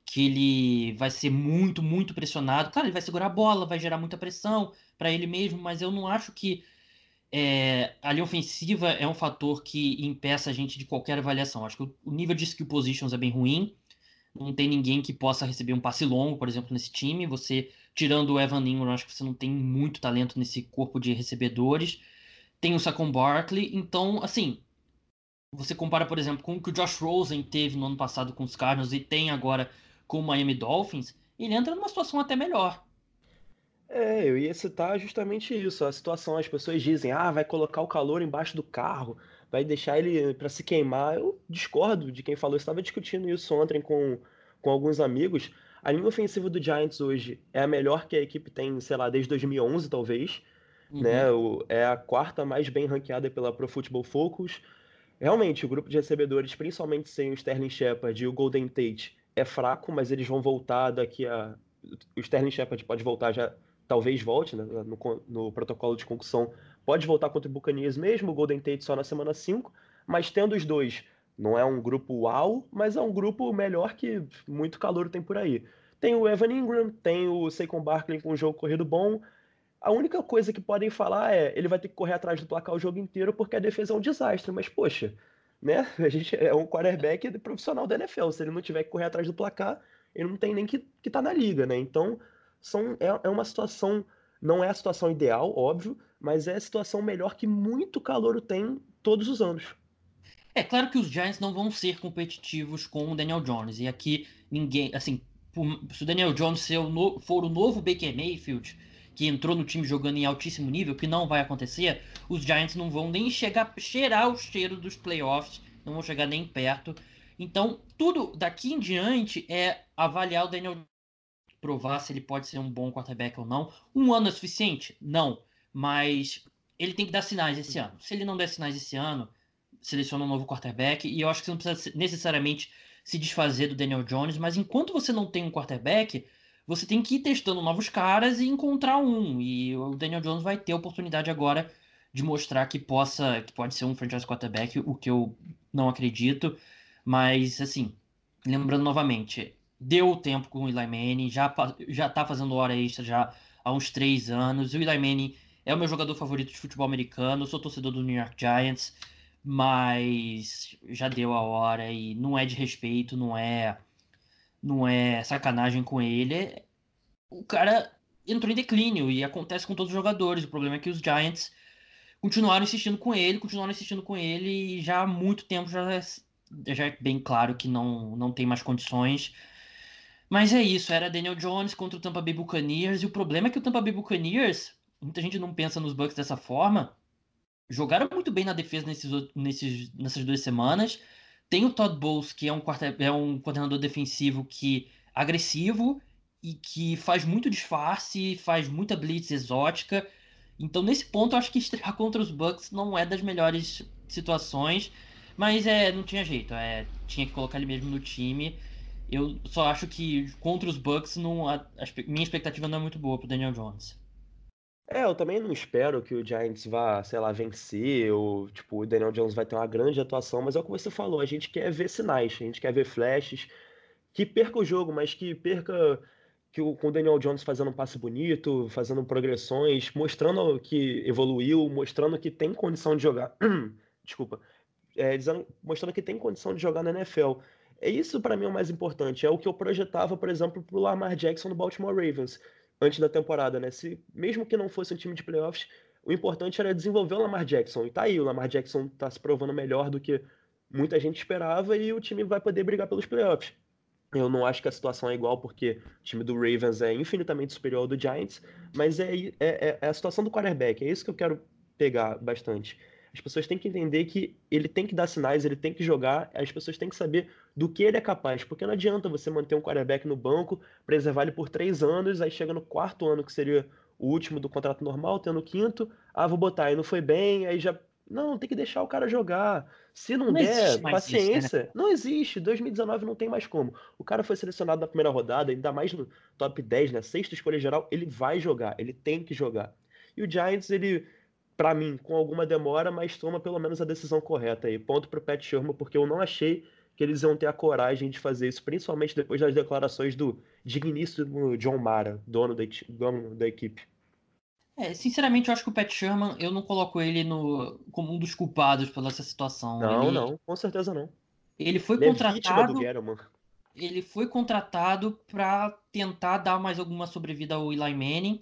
que ele vai ser muito, muito pressionado. Claro, ele vai segurar a bola, vai gerar muita pressão para ele mesmo, mas eu não acho que é, a linha ofensiva é um fator que impeça a gente de qualquer avaliação. Acho que o nível de skill positions é bem ruim. Não tem ninguém que possa receber um passe longo, por exemplo, nesse time. Você, tirando o Evan Ingram, acho que você não tem muito talento nesse corpo de recebedores. Tem o Saquon Barkley. Então, assim, você compara, por exemplo, com o que o Josh Rosen teve no ano passado com os Cardinals e tem agora com o Miami Dolphins, ele entra numa situação até melhor. É, eu ia citar justamente isso. A situação, as pessoas dizem, ah, vai colocar o calor embaixo do carro, vai deixar ele para se queimar. Eu discordo de quem falou. Estava discutindo isso ontem com, com alguns amigos. A linha ofensiva do Giants hoje é a melhor que a equipe tem, sei lá, desde 2011, talvez. Uhum. Né? O, é a quarta mais bem ranqueada pela Pro Football Focus. Realmente, o grupo de recebedores, principalmente sem o Sterling Shepard e o Golden Tate, é fraco, mas eles vão voltar daqui a. O Sterling Shepard pode voltar já, talvez volte né, no, no, protocolo de concussão, pode voltar contra o Buccaneers mesmo, o Golden Tate só na semana 5, mas tendo os dois, não é um grupo uau, mas é um grupo melhor que muito calor tem por aí. Tem o Evan Ingram, tem o Saquon Barkley com um jogo corrido bom. A única coisa que podem falar é ele vai ter que correr atrás do placar o jogo inteiro porque a defesa é um desastre, mas poxa, né? A gente é um quarterback profissional da NFL. Se ele não tiver que correr atrás do placar, ele não tem nem que, que tá na liga, né? Então, são, é, é uma situação, não é a situação ideal, óbvio, mas é a situação melhor que muito calor tem todos os anos. É claro que os Giants não vão ser competitivos com o Daniel Jones. E aqui ninguém, assim, se o Daniel Jones for o novo Baker Mayfield, que entrou no time jogando em altíssimo nível, que não vai acontecer, os Giants não vão nem chegar cheirar o cheiro dos playoffs, não vão chegar nem perto. Então, tudo daqui em diante é avaliar o Daniel provar se ele pode ser um bom quarterback ou não. Um ano é suficiente? Não, mas ele tem que dar sinais esse ano. Se ele não der sinais esse ano, seleciona um novo quarterback e eu acho que você não precisa necessariamente se desfazer do Daniel Jones, mas enquanto você não tem um quarterback, você tem que ir testando novos caras e encontrar um. E o Daniel Jones vai ter a oportunidade agora de mostrar que possa, que pode ser um franchise quarterback, o que eu não acredito. Mas, assim, lembrando novamente, deu tempo com o Eli Manning, já, já tá fazendo hora extra já há uns três anos. O Eli Manning é o meu jogador favorito de futebol americano, sou torcedor do New York Giants, mas já deu a hora e não é de respeito, não é não é sacanagem com ele. O cara entrou em declínio e acontece com todos os jogadores. O problema é que os Giants continuaram insistindo com ele, continuaram insistindo com ele e já há muito tempo já, é, já é bem claro que não, não tem mais condições. Mas é isso, era Daniel Jones contra o Tampa Bay Buccaneers e o problema é que o Tampa Bay Buccaneers, muita gente não pensa nos Bucks dessa forma, jogaram muito bem na defesa nesses, nesses, nessas duas semanas, tem o Todd Bowles, que é um, quarta, é um coordenador defensivo que agressivo e que faz muito disfarce, faz muita blitz exótica. Então, nesse ponto, eu acho que estrear contra os Bucks não é das melhores situações. Mas é, não tinha jeito, é, tinha que colocar ele mesmo no time. Eu só acho que contra os Bucks, não, a, a minha expectativa não é muito boa pro Daniel Jones. É, eu também não espero que o Giants vá, sei lá, vencer, ou tipo, o Daniel Jones vai ter uma grande atuação, mas é o que você falou, a gente quer ver sinais, a gente quer ver flashes, que perca o jogo, mas que perca que o, com o Daniel Jones fazendo um passe bonito, fazendo progressões, mostrando que evoluiu, mostrando que tem condição de jogar. Desculpa. É, dizendo, mostrando que tem condição de jogar na NFL. É isso para mim é o mais importante. É o que eu projetava, por exemplo, pro Lamar Jackson no Baltimore Ravens antes da temporada, né? Se mesmo que não fosse um time de playoffs, o importante era desenvolver o Lamar Jackson. E tá aí, o Lamar Jackson tá se provando melhor do que muita gente esperava e o time vai poder brigar pelos playoffs. Eu não acho que a situação é igual, porque o time do Ravens é infinitamente superior ao do Giants, mas é, é, é, a situação do quarterback, é isso que eu quero pegar bastante. As pessoas têm que entender que ele tem que dar sinais, ele tem que jogar, as pessoas têm que saber do que ele é capaz, porque não adianta você manter um quarterback no banco, preservar ele por três anos, aí chega no quarto ano, que seria o último do contrato normal, tendo o quinto, ah, vou botar, aí não foi bem, aí já não, tem que deixar o cara jogar. Se não, não der, paciência. Isso, né? Não existe. 2019 não tem mais como. O cara foi selecionado na primeira rodada, ainda mais no top 10, né? Sexta escolha geral, ele vai jogar. Ele tem que jogar. E o Giants, ele, para mim, com alguma demora, mas toma pelo menos a decisão correta aí. Ponto pro Pat Sherman, porque eu não achei que eles iam ter a coragem de fazer isso, principalmente depois das declarações do digníssimo John Mara, dono da, dono da equipe. É, sinceramente, eu acho que o Pat Sherman, eu não coloco ele no, como um dos culpados pela essa situação. Não, ele, não, com certeza não. Ele foi ele contratado. É ele foi contratado para tentar dar mais alguma sobrevida ao Eli Manning.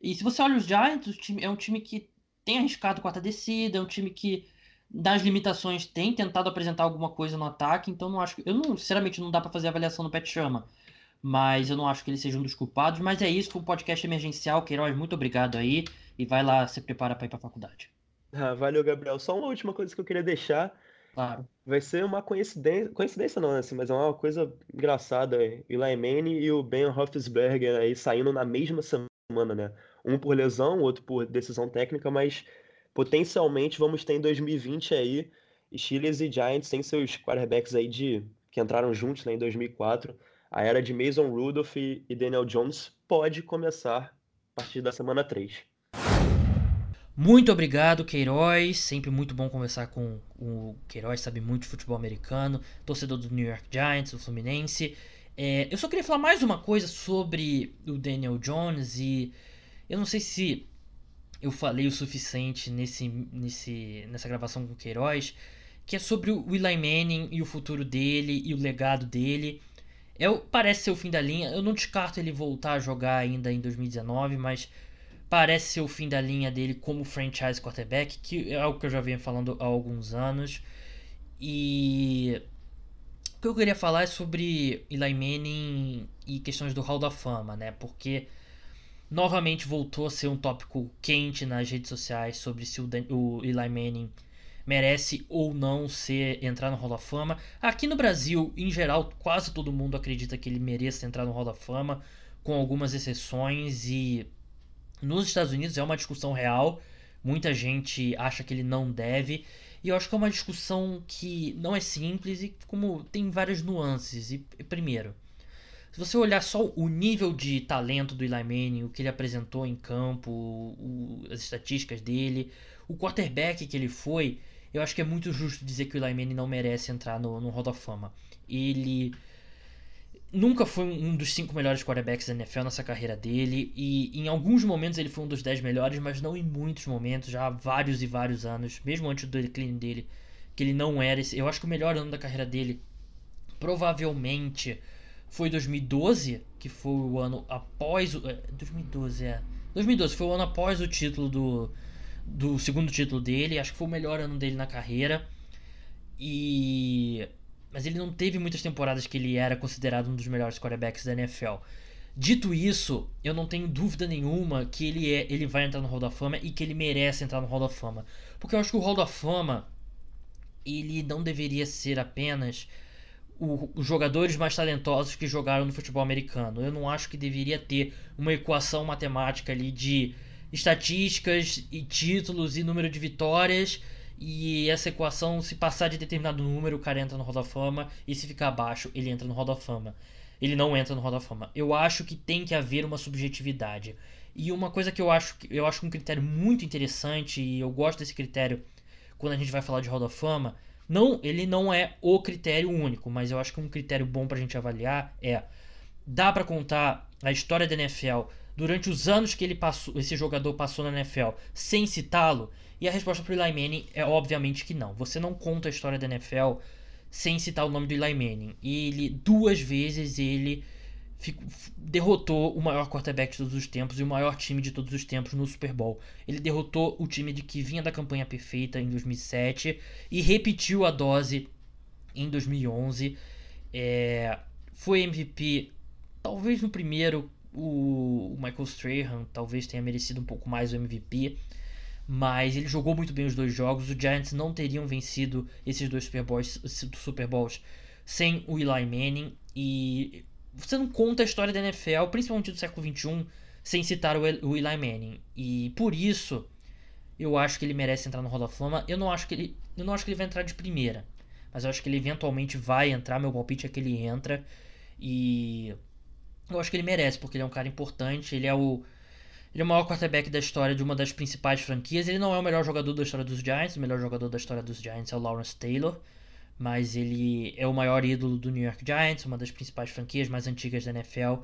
E se você olha os Giants, o time, é um time que tem arriscado quarta descida, é um time que, das limitações, tem tentado apresentar alguma coisa no ataque. Então, não acho. Eu não, sinceramente, não dá para fazer avaliação no Pat Sherman mas eu não acho que ele seja um dos culpados. Mas é isso, foi um podcast emergencial. Queiroz, muito obrigado aí. E vai lá se prepara para ir para faculdade. Ah, valeu, Gabriel. Só uma última coisa que eu queria deixar. Claro. Vai ser uma coincidência, coincidência não, né, assim, mas é uma coisa engraçada. Eli Manning e o Ben Roethlisberger aí saindo na mesma semana, né? Um por lesão, outro por decisão técnica, mas potencialmente vamos ter em 2020 aí Steelers e Giants sem seus quarterbacks aí de que entraram juntos né, em 2004 a era de Mason Rudolph e Daniel Jones pode começar a partir da semana 3. Muito obrigado, Queiroz. Sempre muito bom conversar com o Queiroz, sabe muito de futebol americano, torcedor do New York Giants, do Fluminense. É, eu só queria falar mais uma coisa sobre o Daniel Jones e eu não sei se eu falei o suficiente nesse, nesse, nessa gravação com o Queiroz, que é sobre o Eli Manning e o futuro dele e o legado dele. É, parece ser o fim da linha. Eu não descarto ele voltar a jogar ainda em 2019, mas parece ser o fim da linha dele como franchise quarterback, que é algo que eu já venho falando há alguns anos. E o que eu queria falar é sobre Eli Manning e questões do Hall da Fama, né? Porque novamente voltou a ser um tópico quente nas redes sociais sobre se o, o Eli Manning merece ou não ser entrar no Hall da Fama. Aqui no Brasil, em geral, quase todo mundo acredita que ele mereça entrar no Hall da Fama, com algumas exceções e nos Estados Unidos é uma discussão real. Muita gente acha que ele não deve. E eu acho que é uma discussão que não é simples e como tem várias nuances. E primeiro, se você olhar só o nível de talento do Eli Manning, o que ele apresentou em campo, o, as estatísticas dele, o quarterback que ele foi, eu acho que é muito justo dizer que o Eli Manning não merece entrar no, no Hall da Fama. Ele nunca foi um dos cinco melhores quarterbacks da NFL nessa carreira dele e em alguns momentos ele foi um dos dez melhores, mas não em muitos momentos, já há vários e vários anos, mesmo antes do declínio dele, que ele não era esse. Eu acho que o melhor ano da carreira dele provavelmente foi 2012, que foi o ano após o 2012 é, é 2012 foi o ano após o título do do segundo título dele, acho que foi o melhor ano dele na carreira. E mas ele não teve muitas temporadas que ele era considerado um dos melhores quarterbacks da NFL. Dito isso, eu não tenho dúvida nenhuma que ele é, ele vai entrar no Hall da Fama e que ele merece entrar no Hall da Fama, porque eu acho que o Hall da Fama ele não deveria ser apenas o, os jogadores mais talentosos que jogaram no futebol americano. Eu não acho que deveria ter uma equação matemática ali de estatísticas e títulos e número de vitórias. E essa equação, se passar de determinado número, o cara entra no Hall da Fama. E se ficar abaixo, ele entra no Hall da Fama. Ele não entra no Hall da Fama. Eu acho que tem que haver uma subjetividade. E uma coisa que eu acho, eu acho um critério muito interessante, e eu gosto desse critério quando a gente vai falar de Hall da Fama, Não, ele não é o critério único, mas eu acho que um critério bom pra gente avaliar é dá para contar a história da NFL durante os anos que ele passou, esse jogador passou na NFL sem citá-lo? E a resposta pro Eli Manning é obviamente que não. Você não conta a história da NFL sem citar o nome do Eli Manning. E ele duas vezes ele derrotou o maior quarterback de todos os tempos e o maior time de todos os tempos no Super Bowl. Ele derrotou o time de que vinha da campanha perfeita em 2007 e repetiu a dose em 2011. É, foi MVP, talvez no primeiro, o, Michael Strahan talvez tenha merecido um pouco mais o MVP. Mas ele jogou muito bem os dois jogos. Os Giants não teriam vencido esses dois Super Bowls, Super Bowls sem o Eli Manning. E você não conta a história da NFL, principalmente do século XXI, sem citar o Eli Manning. E por isso, eu acho que ele merece entrar no Hall da Fama. Eu não acho que ele, eu não acho que ele vai entrar de primeira, mas eu acho que ele eventualmente vai entrar. Meu palpite é que ele entra e eu acho que ele merece porque ele é um cara importante. Ele é o ele é o maior quarterback da história de uma das principais franquias. Ele não é o melhor jogador da história dos Giants. O melhor jogador da história dos Giants é o Lawrence Taylor mas ele é o maior ídolo do New York Giants, uma das principais franquias mais antigas da NFL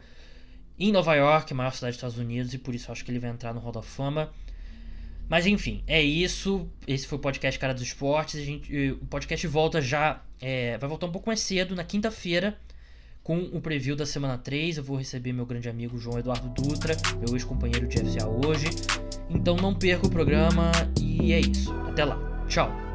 em Nova York, a maior cidade dos Estados Unidos, e por isso acho que ele vai entrar no Hall da Fama. Mas enfim, é isso. Esse foi o podcast Cara dos Esportes. A gente, o podcast volta já. É, vai voltar um pouco mais cedo, na quinta-feira, com o preview da semana 3. Eu vou receber meu grande amigo João Eduardo Dutra, meu ex-companheiro de FCA hoje. Então não perca o programa e é isso. Até lá. Tchau.